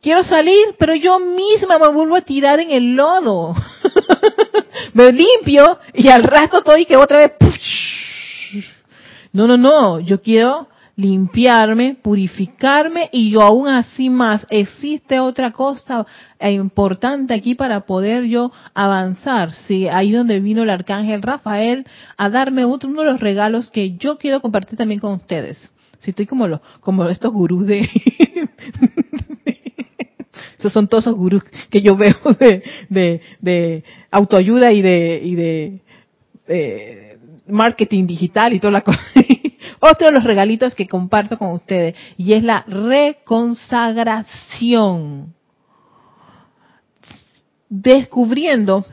quiero salir, pero yo misma me vuelvo a tirar en el lodo. me limpio y al rato estoy que otra vez... No, no, no, yo quiero limpiarme, purificarme y yo aún así más. Existe otra cosa importante aquí para poder yo avanzar. Sí, ahí donde vino el arcángel Rafael a darme otro uno de los regalos que yo quiero compartir también con ustedes. Si estoy como los, como estos gurús de, esos son todos esos gurús que yo veo de, autoayuda y de, y de eh, marketing digital y toda la cosa. Otro de los regalitos que comparto con ustedes y es la reconsagración. Descubriendo,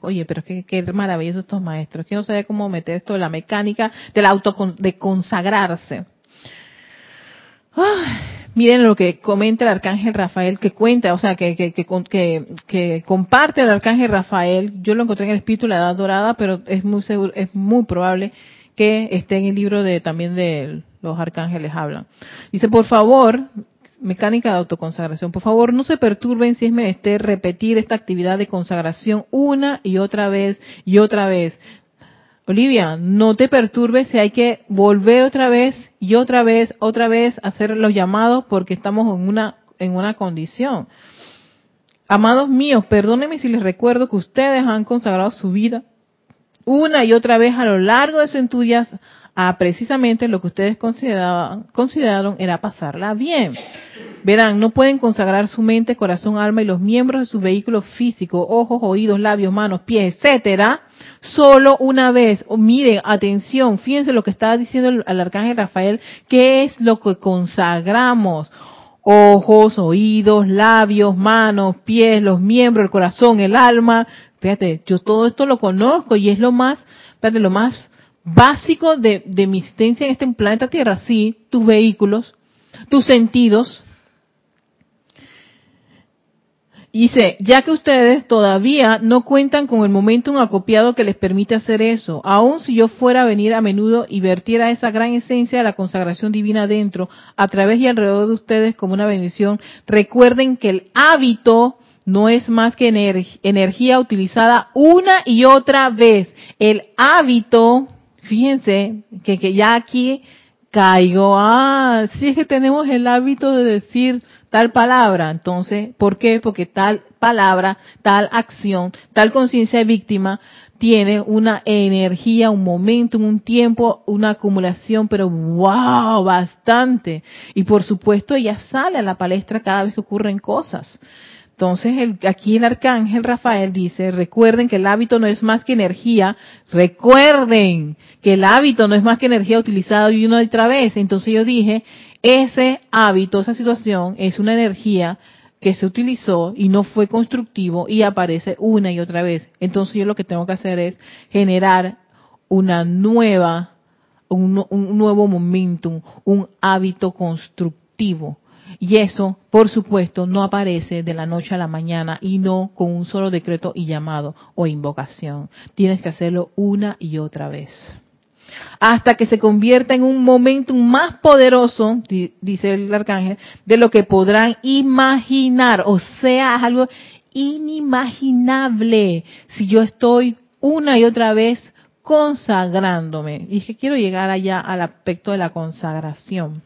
Oye, pero qué, qué maravilloso estos maestros. Que no sabía cómo meter esto de la mecánica del auto de consagrarse. Miren lo que comenta el arcángel Rafael, que cuenta, o sea, que, que, que, que, comparte el arcángel Rafael. Yo lo encontré en el espíritu de la Edad Dorada, pero es muy seguro, es muy probable que esté en el libro de también de los arcángeles hablan. Dice, por favor, mecánica de autoconsagración. Por favor, no se perturben si es menester repetir esta actividad de consagración una y otra vez y otra vez. Olivia, no te perturbes si hay que volver otra vez y otra vez, otra vez hacer los llamados porque estamos en una en una condición. Amados míos, perdónenme si les recuerdo que ustedes han consagrado su vida una y otra vez a lo largo de centurias a precisamente lo que ustedes consideraban, consideraron era pasarla bien. Verán, no pueden consagrar su mente, corazón, alma y los miembros de su vehículo físico, ojos, oídos, labios, manos, pies, etcétera, solo una vez. miren, atención, fíjense lo que estaba diciendo el, el arcángel Rafael, ¿qué es lo que consagramos? Ojos, oídos, labios, manos, pies, los miembros, el corazón, el alma. Fíjate, yo todo esto lo conozco y es lo más, fíjate, lo más básico de, de mi existencia en este planeta Tierra. Sí, tus vehículos, tus sentidos, Dice, ya que ustedes todavía no cuentan con el momentum acopiado que les permite hacer eso, aun si yo fuera a venir a menudo y vertiera esa gran esencia de la consagración divina dentro, a través y alrededor de ustedes como una bendición, recuerden que el hábito no es más que energía utilizada una y otra vez. El hábito, fíjense que, que ya aquí caigo, ah, sí es que tenemos el hábito de decir tal palabra. Entonces, ¿por qué? Porque tal palabra, tal acción, tal conciencia de víctima tiene una energía, un momento, un tiempo, una acumulación, pero wow, bastante. Y por supuesto ella sale a la palestra cada vez que ocurren cosas. Entonces, el, aquí el arcángel Rafael dice, recuerden que el hábito no es más que energía, recuerden que el hábito no es más que energía utilizada y una otra vez. Entonces yo dije, ese hábito, esa situación es una energía que se utilizó y no fue constructivo y aparece una y otra vez. Entonces yo lo que tengo que hacer es generar una nueva, un, un nuevo momentum, un hábito constructivo. Y eso, por supuesto, no aparece de la noche a la mañana y no con un solo decreto y llamado o invocación. Tienes que hacerlo una y otra vez hasta que se convierta en un momento más poderoso, dice el arcángel, de lo que podrán imaginar. O sea, es algo inimaginable si yo estoy una y otra vez consagrándome. Y que quiero llegar allá al aspecto de la consagración.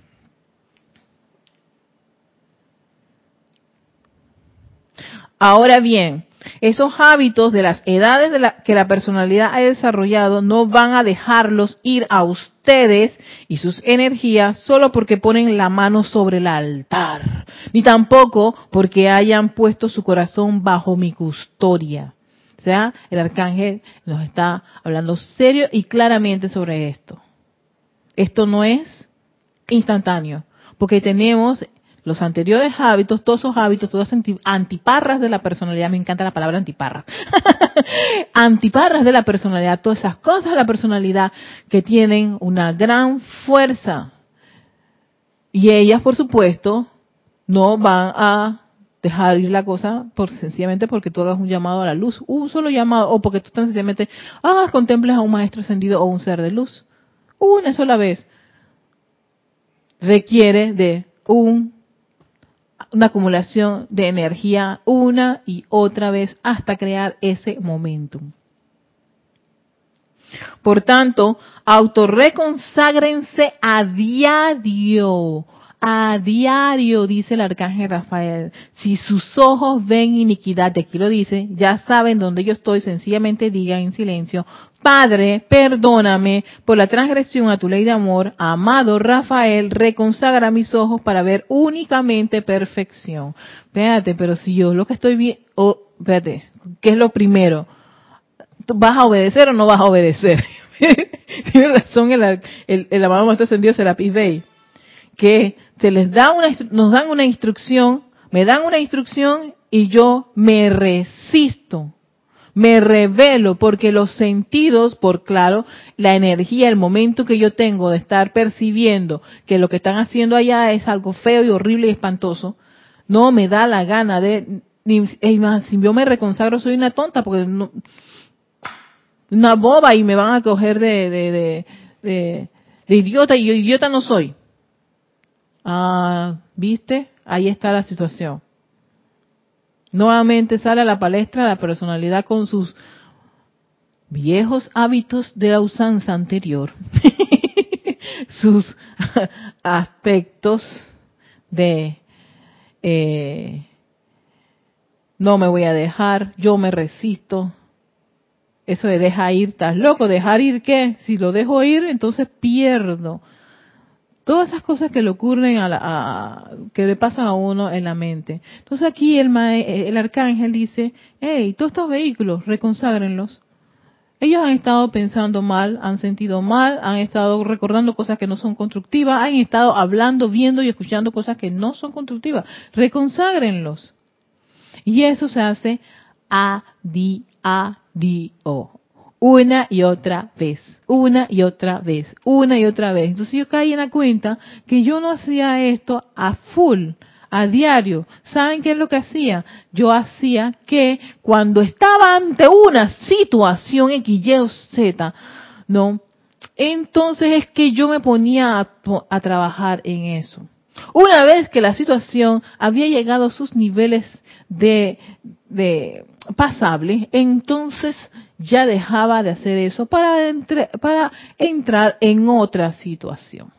Ahora bien, esos hábitos de las edades de que la personalidad ha desarrollado no van a dejarlos ir a ustedes y sus energías solo porque ponen la mano sobre el altar, ni tampoco porque hayan puesto su corazón bajo mi custodia. O sea, el arcángel nos está hablando serio y claramente sobre esto. Esto no es instantáneo, porque tenemos los anteriores hábitos, todos esos hábitos, todas antiparras de la personalidad, me encanta la palabra antiparra, antiparras de la personalidad, todas esas cosas de la personalidad que tienen una gran fuerza. Y ellas, por supuesto, no van a dejar ir la cosa por sencillamente porque tú hagas un llamado a la luz, un solo llamado, o porque tú tan sencillamente, ah, contemples a un maestro ascendido o un ser de luz. Una sola vez requiere de un una acumulación de energía una y otra vez hasta crear ese momentum. Por tanto, autorreconságrense a diario a diario, dice el arcángel Rafael. Si sus ojos ven iniquidad, de aquí lo dice, ya saben dónde yo estoy, sencillamente digan en silencio, Padre, perdóname por la transgresión a tu ley de amor, amado Rafael, reconsagra mis ojos para ver únicamente perfección. Espérate, pero si yo lo que estoy viendo, oh, espérate, ¿qué es lo primero? vas a obedecer o no vas a obedecer. Tiene razón el, el, el amado maestro ascendido Serapis Bey, que se les da una, nos dan una instrucción, me dan una instrucción y yo me resisto, me revelo, porque los sentidos, por claro, la energía, el momento que yo tengo de estar percibiendo que lo que están haciendo allá es algo feo y horrible y espantoso, no me da la gana de, ni, si yo me reconsagro soy una tonta, porque no, una boba y me van a coger de, de, de, de idiota y yo idiota no soy. Ah, ¿viste? Ahí está la situación. Nuevamente sale a la palestra la personalidad con sus viejos hábitos de la usanza anterior, sus aspectos de eh, no me voy a dejar, yo me resisto. Eso de deja ir, estás loco, dejar ir qué? Si lo dejo ir, entonces pierdo todas esas cosas que le ocurren a, la, que le pasan a uno en la mente. Entonces aquí el, el arcángel dice, hey, todos estos vehículos, reconságrenlos. Ellos han estado pensando mal, han sentido mal, han estado recordando cosas que no son constructivas, han estado hablando, viendo y escuchando cosas que no son constructivas. Reconságrenlos. Y eso se hace a di a di o una y otra vez, una y otra vez, una y otra vez. Entonces yo caí en la cuenta que yo no hacía esto a full, a diario. ¿Saben qué es lo que hacía? Yo hacía que cuando estaba ante una situación X, Y o Z, ¿no? Entonces es que yo me ponía a, a trabajar en eso. Una vez que la situación había llegado a sus niveles de, de pasable, entonces ya dejaba de hacer eso para, para entrar en otra situación.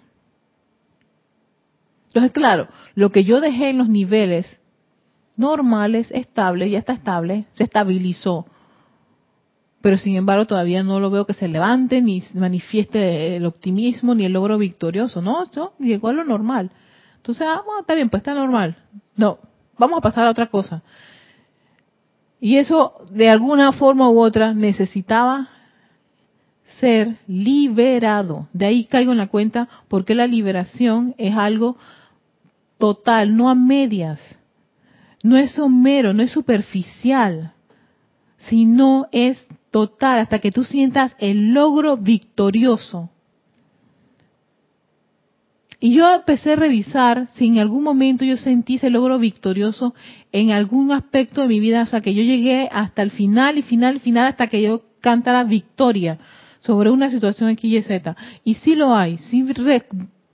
Entonces, claro, lo que yo dejé en los niveles normales, estables, ya está estable, se estabilizó. Pero sin embargo todavía no lo veo que se levante, ni manifieste el optimismo, ni el logro victorioso. No, eso llegó a lo normal. Entonces, ah, bueno, está bien, pues está normal. No, vamos a pasar a otra cosa. Y eso, de alguna forma u otra, necesitaba ser liberado. De ahí caigo en la cuenta porque la liberación es algo total, no a medias. No es somero, no es superficial, sino es total hasta que tú sientas el logro victorioso y yo empecé a revisar si en algún momento yo sentí ese logro victorioso en algún aspecto de mi vida, o sea, que yo llegué hasta el final y final final hasta que yo cantara victoria sobre una situación X, Y. Y sí lo hay, sí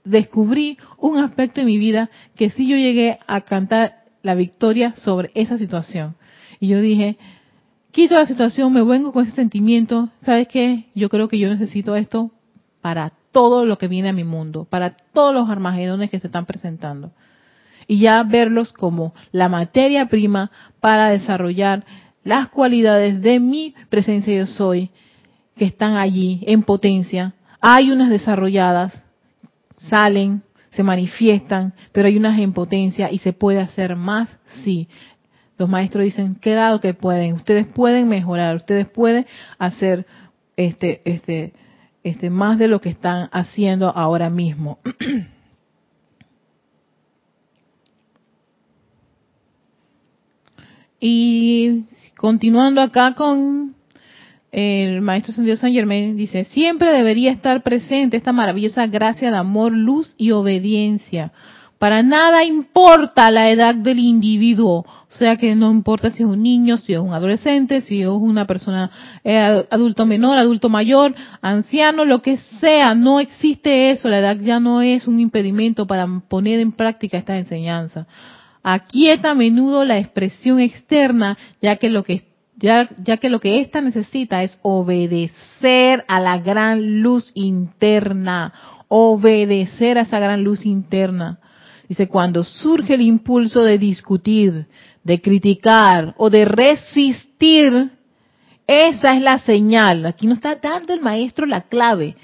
descubrí un aspecto de mi vida que sí yo llegué a cantar la victoria sobre esa situación. Y yo dije, quito la situación, me vengo con ese sentimiento, ¿sabes qué? Yo creo que yo necesito esto para todo lo que viene a mi mundo, para todos los armagedones que se están presentando. Y ya verlos como la materia prima para desarrollar las cualidades de mi presencia yo soy, que están allí en potencia. Hay unas desarrolladas, salen, se manifiestan, pero hay unas en potencia y se puede hacer más, sí. Los maestros dicen, qué que pueden, ustedes pueden mejorar, ustedes pueden hacer este, este, este, más de lo que están haciendo ahora mismo. y continuando acá con el maestro San San Germain, dice, siempre debería estar presente esta maravillosa gracia de amor, luz y obediencia para nada importa la edad del individuo, o sea que no importa si es un niño, si es un adolescente, si es una persona eh, adulto menor, adulto mayor, anciano, lo que sea, no existe eso, la edad ya no es un impedimento para poner en práctica esta enseñanza. Aquieta a menudo la expresión externa, ya que lo que ya, ya que lo que ésta necesita es obedecer a la gran luz interna, obedecer a esa gran luz interna. Dice, cuando surge el impulso de discutir, de criticar o de resistir, esa es la señal. Aquí nos está dando el maestro la clave.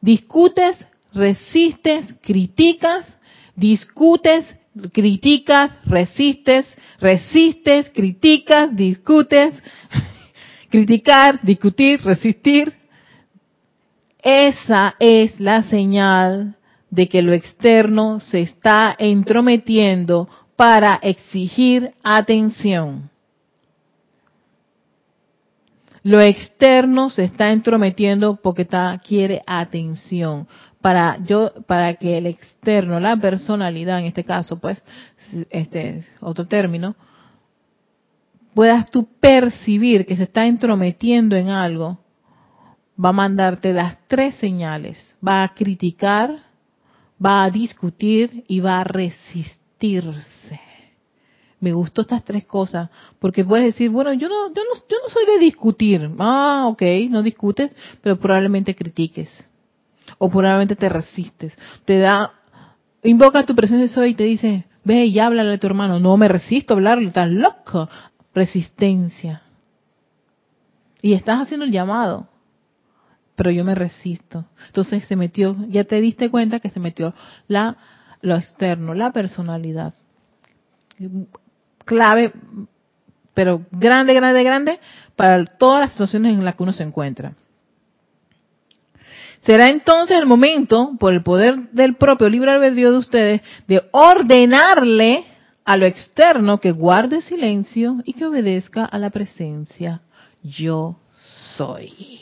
Discutes, resistes, criticas, discutes, criticas, resistes, resistes, criticas, discutes. criticar, discutir, resistir. Esa es la señal de que lo externo se está entrometiendo para exigir atención. Lo externo se está entrometiendo porque quiere atención. Para yo, para que el externo, la personalidad en este caso, pues, este otro término, puedas tú percibir que se está entrometiendo en algo, va a mandarte las tres señales. Va a criticar, va a discutir y va a resistirse. Me gustó estas tres cosas, porque puedes decir, bueno, yo no, yo no, yo no soy de discutir. Ah, ok, no discutes, pero probablemente critiques. O probablemente te resistes. Te da, invoca tu presencia soy y te dice, ve y háblale a tu hermano. No me resisto a hablarle, estás loco resistencia. Y estás haciendo el llamado, pero yo me resisto. Entonces se metió, ya te diste cuenta que se metió la lo externo, la personalidad. Clave, pero grande, grande, grande para todas las situaciones en las que uno se encuentra. Será entonces el momento, por el poder del propio libre albedrío de ustedes, de ordenarle a lo externo que guarde silencio y que obedezca a la presencia yo soy.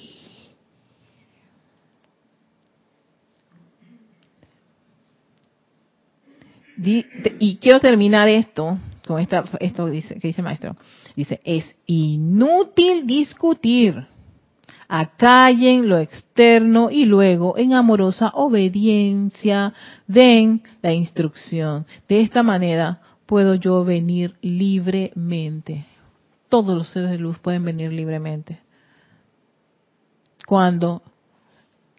Y quiero terminar esto con esta, esto dice, que dice el maestro. Dice, es inútil discutir. Acallen lo externo y luego en amorosa obediencia den la instrucción. De esta manera puedo yo venir libremente. Todos los seres de luz pueden venir libremente. Cuando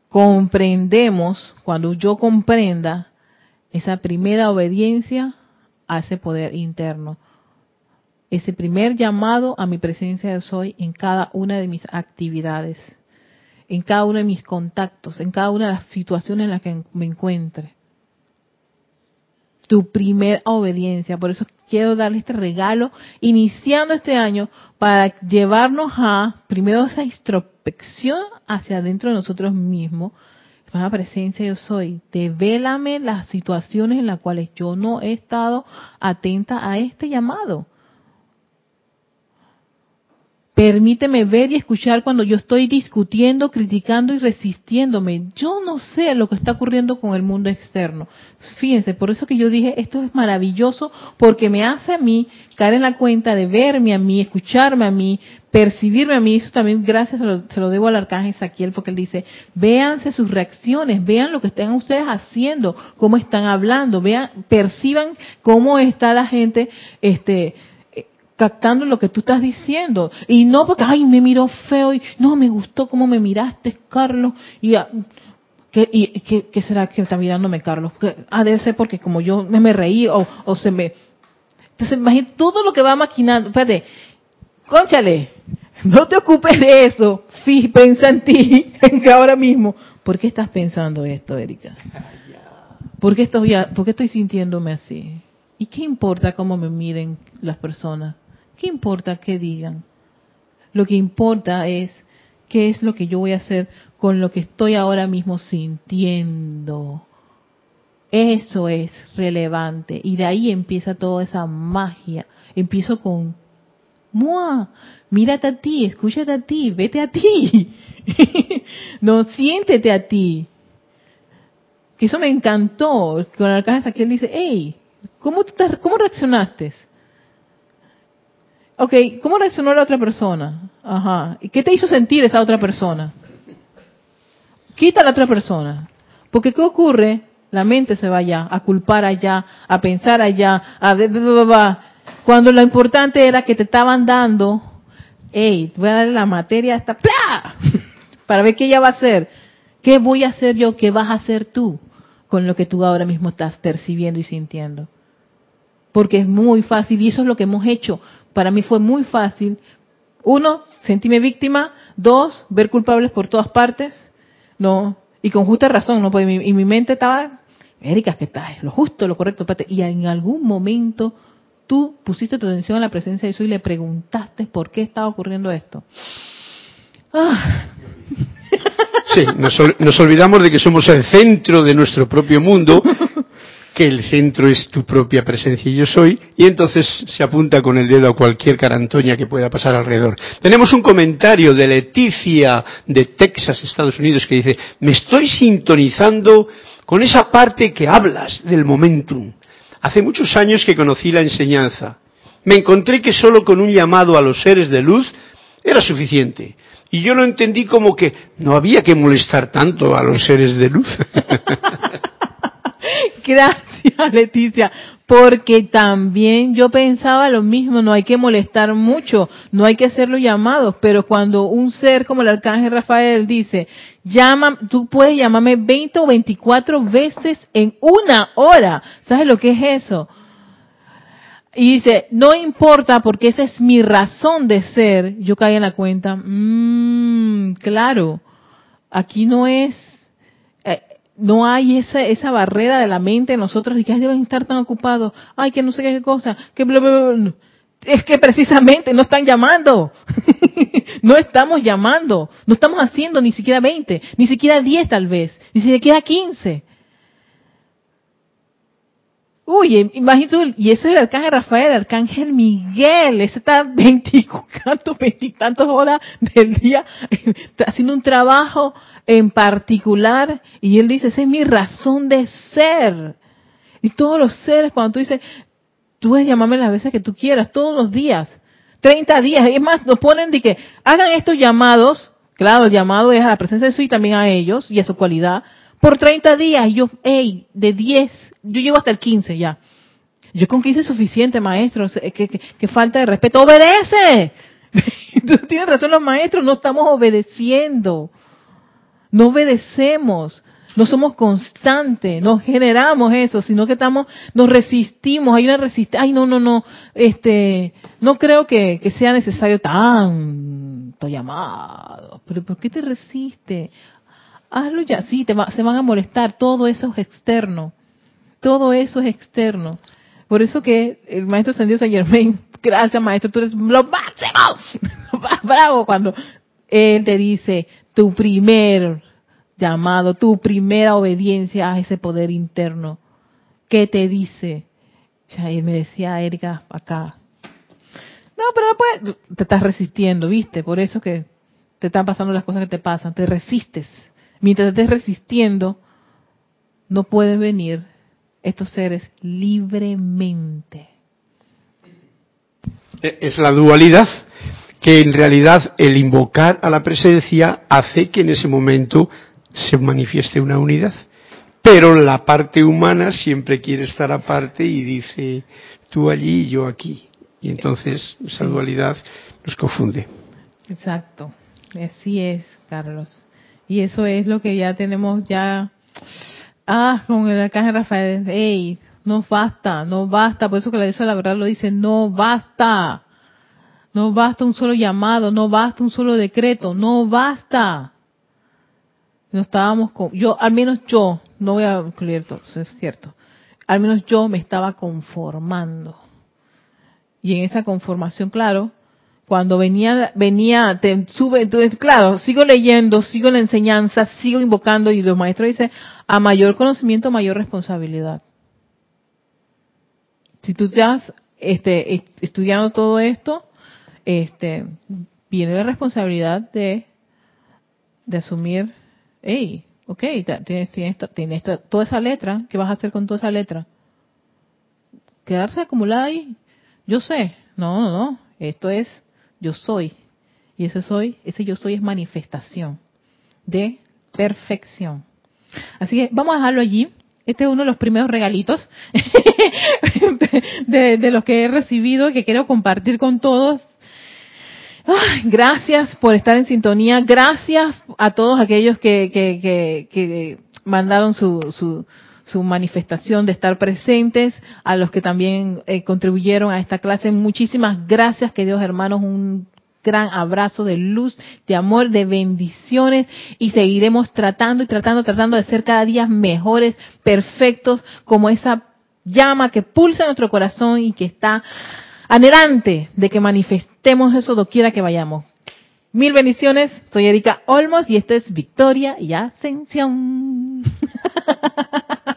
comprendemos, cuando yo comprenda esa primera obediencia a ese poder interno, ese primer llamado a mi presencia de soy en cada una de mis actividades, en cada uno de mis contactos, en cada una de las situaciones en las que me encuentre tu primera obediencia. Por eso quiero darle este regalo iniciando este año para llevarnos a, primero, esa introspección hacia adentro de nosotros mismos. La presencia yo soy. Devélame las situaciones en las cuales yo no he estado atenta a este llamado. Permíteme ver y escuchar cuando yo estoy discutiendo, criticando y resistiéndome. Yo no sé lo que está ocurriendo con el mundo externo. Fíjense, por eso que yo dije, esto es maravilloso porque me hace a mí caer en la cuenta de verme a mí, escucharme a mí, percibirme a mí. Eso también gracias se lo, se lo debo al arcángel Saquiel porque él dice, véanse sus reacciones, vean lo que están ustedes haciendo, cómo están hablando, vean, perciban cómo está la gente, este, captando lo que tú estás diciendo. Y no porque, ay, me miró feo y no me gustó cómo me miraste, Carlos. Y, ah, ¿qué, y, ¿qué, será que está mirándome, Carlos? Ah, debe ser porque como yo me, reí o, o se me... Entonces, imagínate todo lo que va maquinando. Espérate, conchale, no te ocupes de eso. Fí, pensa en ti, en que ahora mismo. ¿Por qué estás pensando esto, Erika? ¿Por qué, estoy, ¿Por qué estoy sintiéndome así? ¿Y qué importa cómo me miren las personas? ¿Qué importa qué digan? Lo que importa es qué es lo que yo voy a hacer con lo que estoy ahora mismo sintiendo. Eso es relevante. Y de ahí empieza toda esa magia. Empiezo con, ¡mua! Mírate a ti, escúchate a ti, vete a ti. no, siéntete a ti. Que eso me encantó. Con el arcángel dice, hey, ¿cómo, tú ¿cómo reaccionaste? Ok, ¿cómo reaccionó la otra persona? Ajá. ¿Y qué te hizo sentir esa otra persona? Quita a la otra persona. Porque ¿qué ocurre? La mente se va allá, a culpar allá, a pensar allá, a... Cuando lo importante era que te estaban dando, hey, voy a darle la materia hasta ¡plá! para ver qué ella va a hacer. ¿Qué voy a hacer yo? ¿Qué vas a hacer tú con lo que tú ahora mismo estás percibiendo y sintiendo? Porque es muy fácil y eso es lo que hemos hecho para mí fue muy fácil. Uno, sentirme víctima. Dos, ver culpables por todas partes. No, y con justa razón, ¿no? Porque mi, y mi mente estaba, Erika, que está, lo justo, lo correcto. Y en algún momento tú pusiste tu atención a la presencia de eso y le preguntaste por qué estaba ocurriendo esto. Ah. Sí, nos, nos, olvidamos de que somos el centro de nuestro propio mundo el centro es tu propia presencia y yo soy, y entonces se apunta con el dedo a cualquier carantoña que pueda pasar alrededor. Tenemos un comentario de Leticia de Texas, Estados Unidos, que dice, me estoy sintonizando con esa parte que hablas del momentum. Hace muchos años que conocí la enseñanza. Me encontré que solo con un llamado a los seres de luz era suficiente. Y yo lo entendí como que no había que molestar tanto a los seres de luz. Gracias, Leticia. Porque también yo pensaba lo mismo, no hay que molestar mucho, no hay que hacer los llamados, pero cuando un ser como el arcángel Rafael dice, llama, tú puedes llamarme 20 o 24 veces en una hora, ¿sabes lo que es eso? Y dice, no importa porque esa es mi razón de ser, yo caí en la cuenta, mmm, claro, aquí no es no hay esa, esa barrera de la mente en nosotros y que deben estar tan ocupados, ay, que no sé qué cosa, que bla, bla, bla. Es que precisamente no están llamando. no estamos llamando. No estamos haciendo ni siquiera 20, ni siquiera 10 tal vez, ni siquiera 15. Uy, imagínate, y eso es el arcángel Rafael, el arcángel Miguel, ese está veinticuatro, veintitantas horas del día haciendo un trabajo en particular y él dice, esa es mi razón de ser. Y todos los seres, cuando tú dices, tú puedes llamarme las veces que tú quieras, todos los días, 30 días, es más, nos ponen de que hagan estos llamados, claro, el llamado es a la presencia de su y también a ellos y a su cualidad, por 30 días, y yo, hey, de 10, yo llevo hasta el 15 ya. Yo con 15 es suficiente, maestro, que, que falta de respeto, obedece. Entonces tienen razón los maestros, no estamos obedeciendo no obedecemos, no somos constantes, no generamos eso, sino que estamos, nos resistimos, hay una resistencia, ay no, no, no, este, no creo que, sea necesario tanto llamado, pero ¿por qué te resiste? Hazlo ya, sí, te se van a molestar, todo eso es externo, todo eso es externo. Por eso que el maestro San Dios Germain, gracias maestro, tú eres lo máximo, bravo cuando él te dice, tu primer llamado, tu primera obediencia a ese poder interno. ¿Qué te dice? Y me decía Erika acá. No, pero no puedes. Te estás resistiendo, ¿viste? Por eso que te están pasando las cosas que te pasan. Te resistes. Mientras estés resistiendo, no pueden venir estos seres libremente. Es la dualidad que en realidad el invocar a la presencia hace que en ese momento se manifieste una unidad. Pero la parte humana siempre quiere estar aparte y dice tú allí y yo aquí. Y entonces esa dualidad nos confunde. Exacto. Así es, Carlos. Y eso es lo que ya tenemos ya. Ah, con el arcángel Rafael. ¡Ey! No basta, no basta. Por eso que la diosa la verdad lo dice, no basta. No basta un solo llamado, no basta un solo decreto, no basta. No estábamos con, yo, al menos yo, no voy a incluir todo, es cierto, al menos yo me estaba conformando. Y en esa conformación, claro, cuando venía, venía, te sube, entonces, claro, sigo leyendo, sigo la enseñanza, sigo invocando y los maestros dicen, a mayor conocimiento, mayor responsabilidad. Si tú estás este, estudiando todo esto, este, viene la responsabilidad de, de asumir, hey, ok, tienes, tienes, tienes toda esa letra, ¿qué vas a hacer con toda esa letra? Quedarse acumulada ahí, yo sé, no, no, no, esto es yo soy, y ese soy, ese yo soy es manifestación de perfección. Así que vamos a dejarlo allí. Este es uno de los primeros regalitos de, los que he recibido y que quiero compartir con todos gracias por estar en sintonía. Gracias a todos aquellos que, que, mandaron su, su, su, manifestación de estar presentes, a los que también eh, contribuyeron a esta clase. Muchísimas gracias, queridos hermanos. Un gran abrazo de luz, de amor, de bendiciones y seguiremos tratando y tratando, tratando de ser cada día mejores, perfectos, como esa llama, que pulsa nuestro corazón y que está anhelante de que manifestemos eso doquiera que vayamos. Mil bendiciones, soy Erika Olmos y esta es Victoria y Ascensión.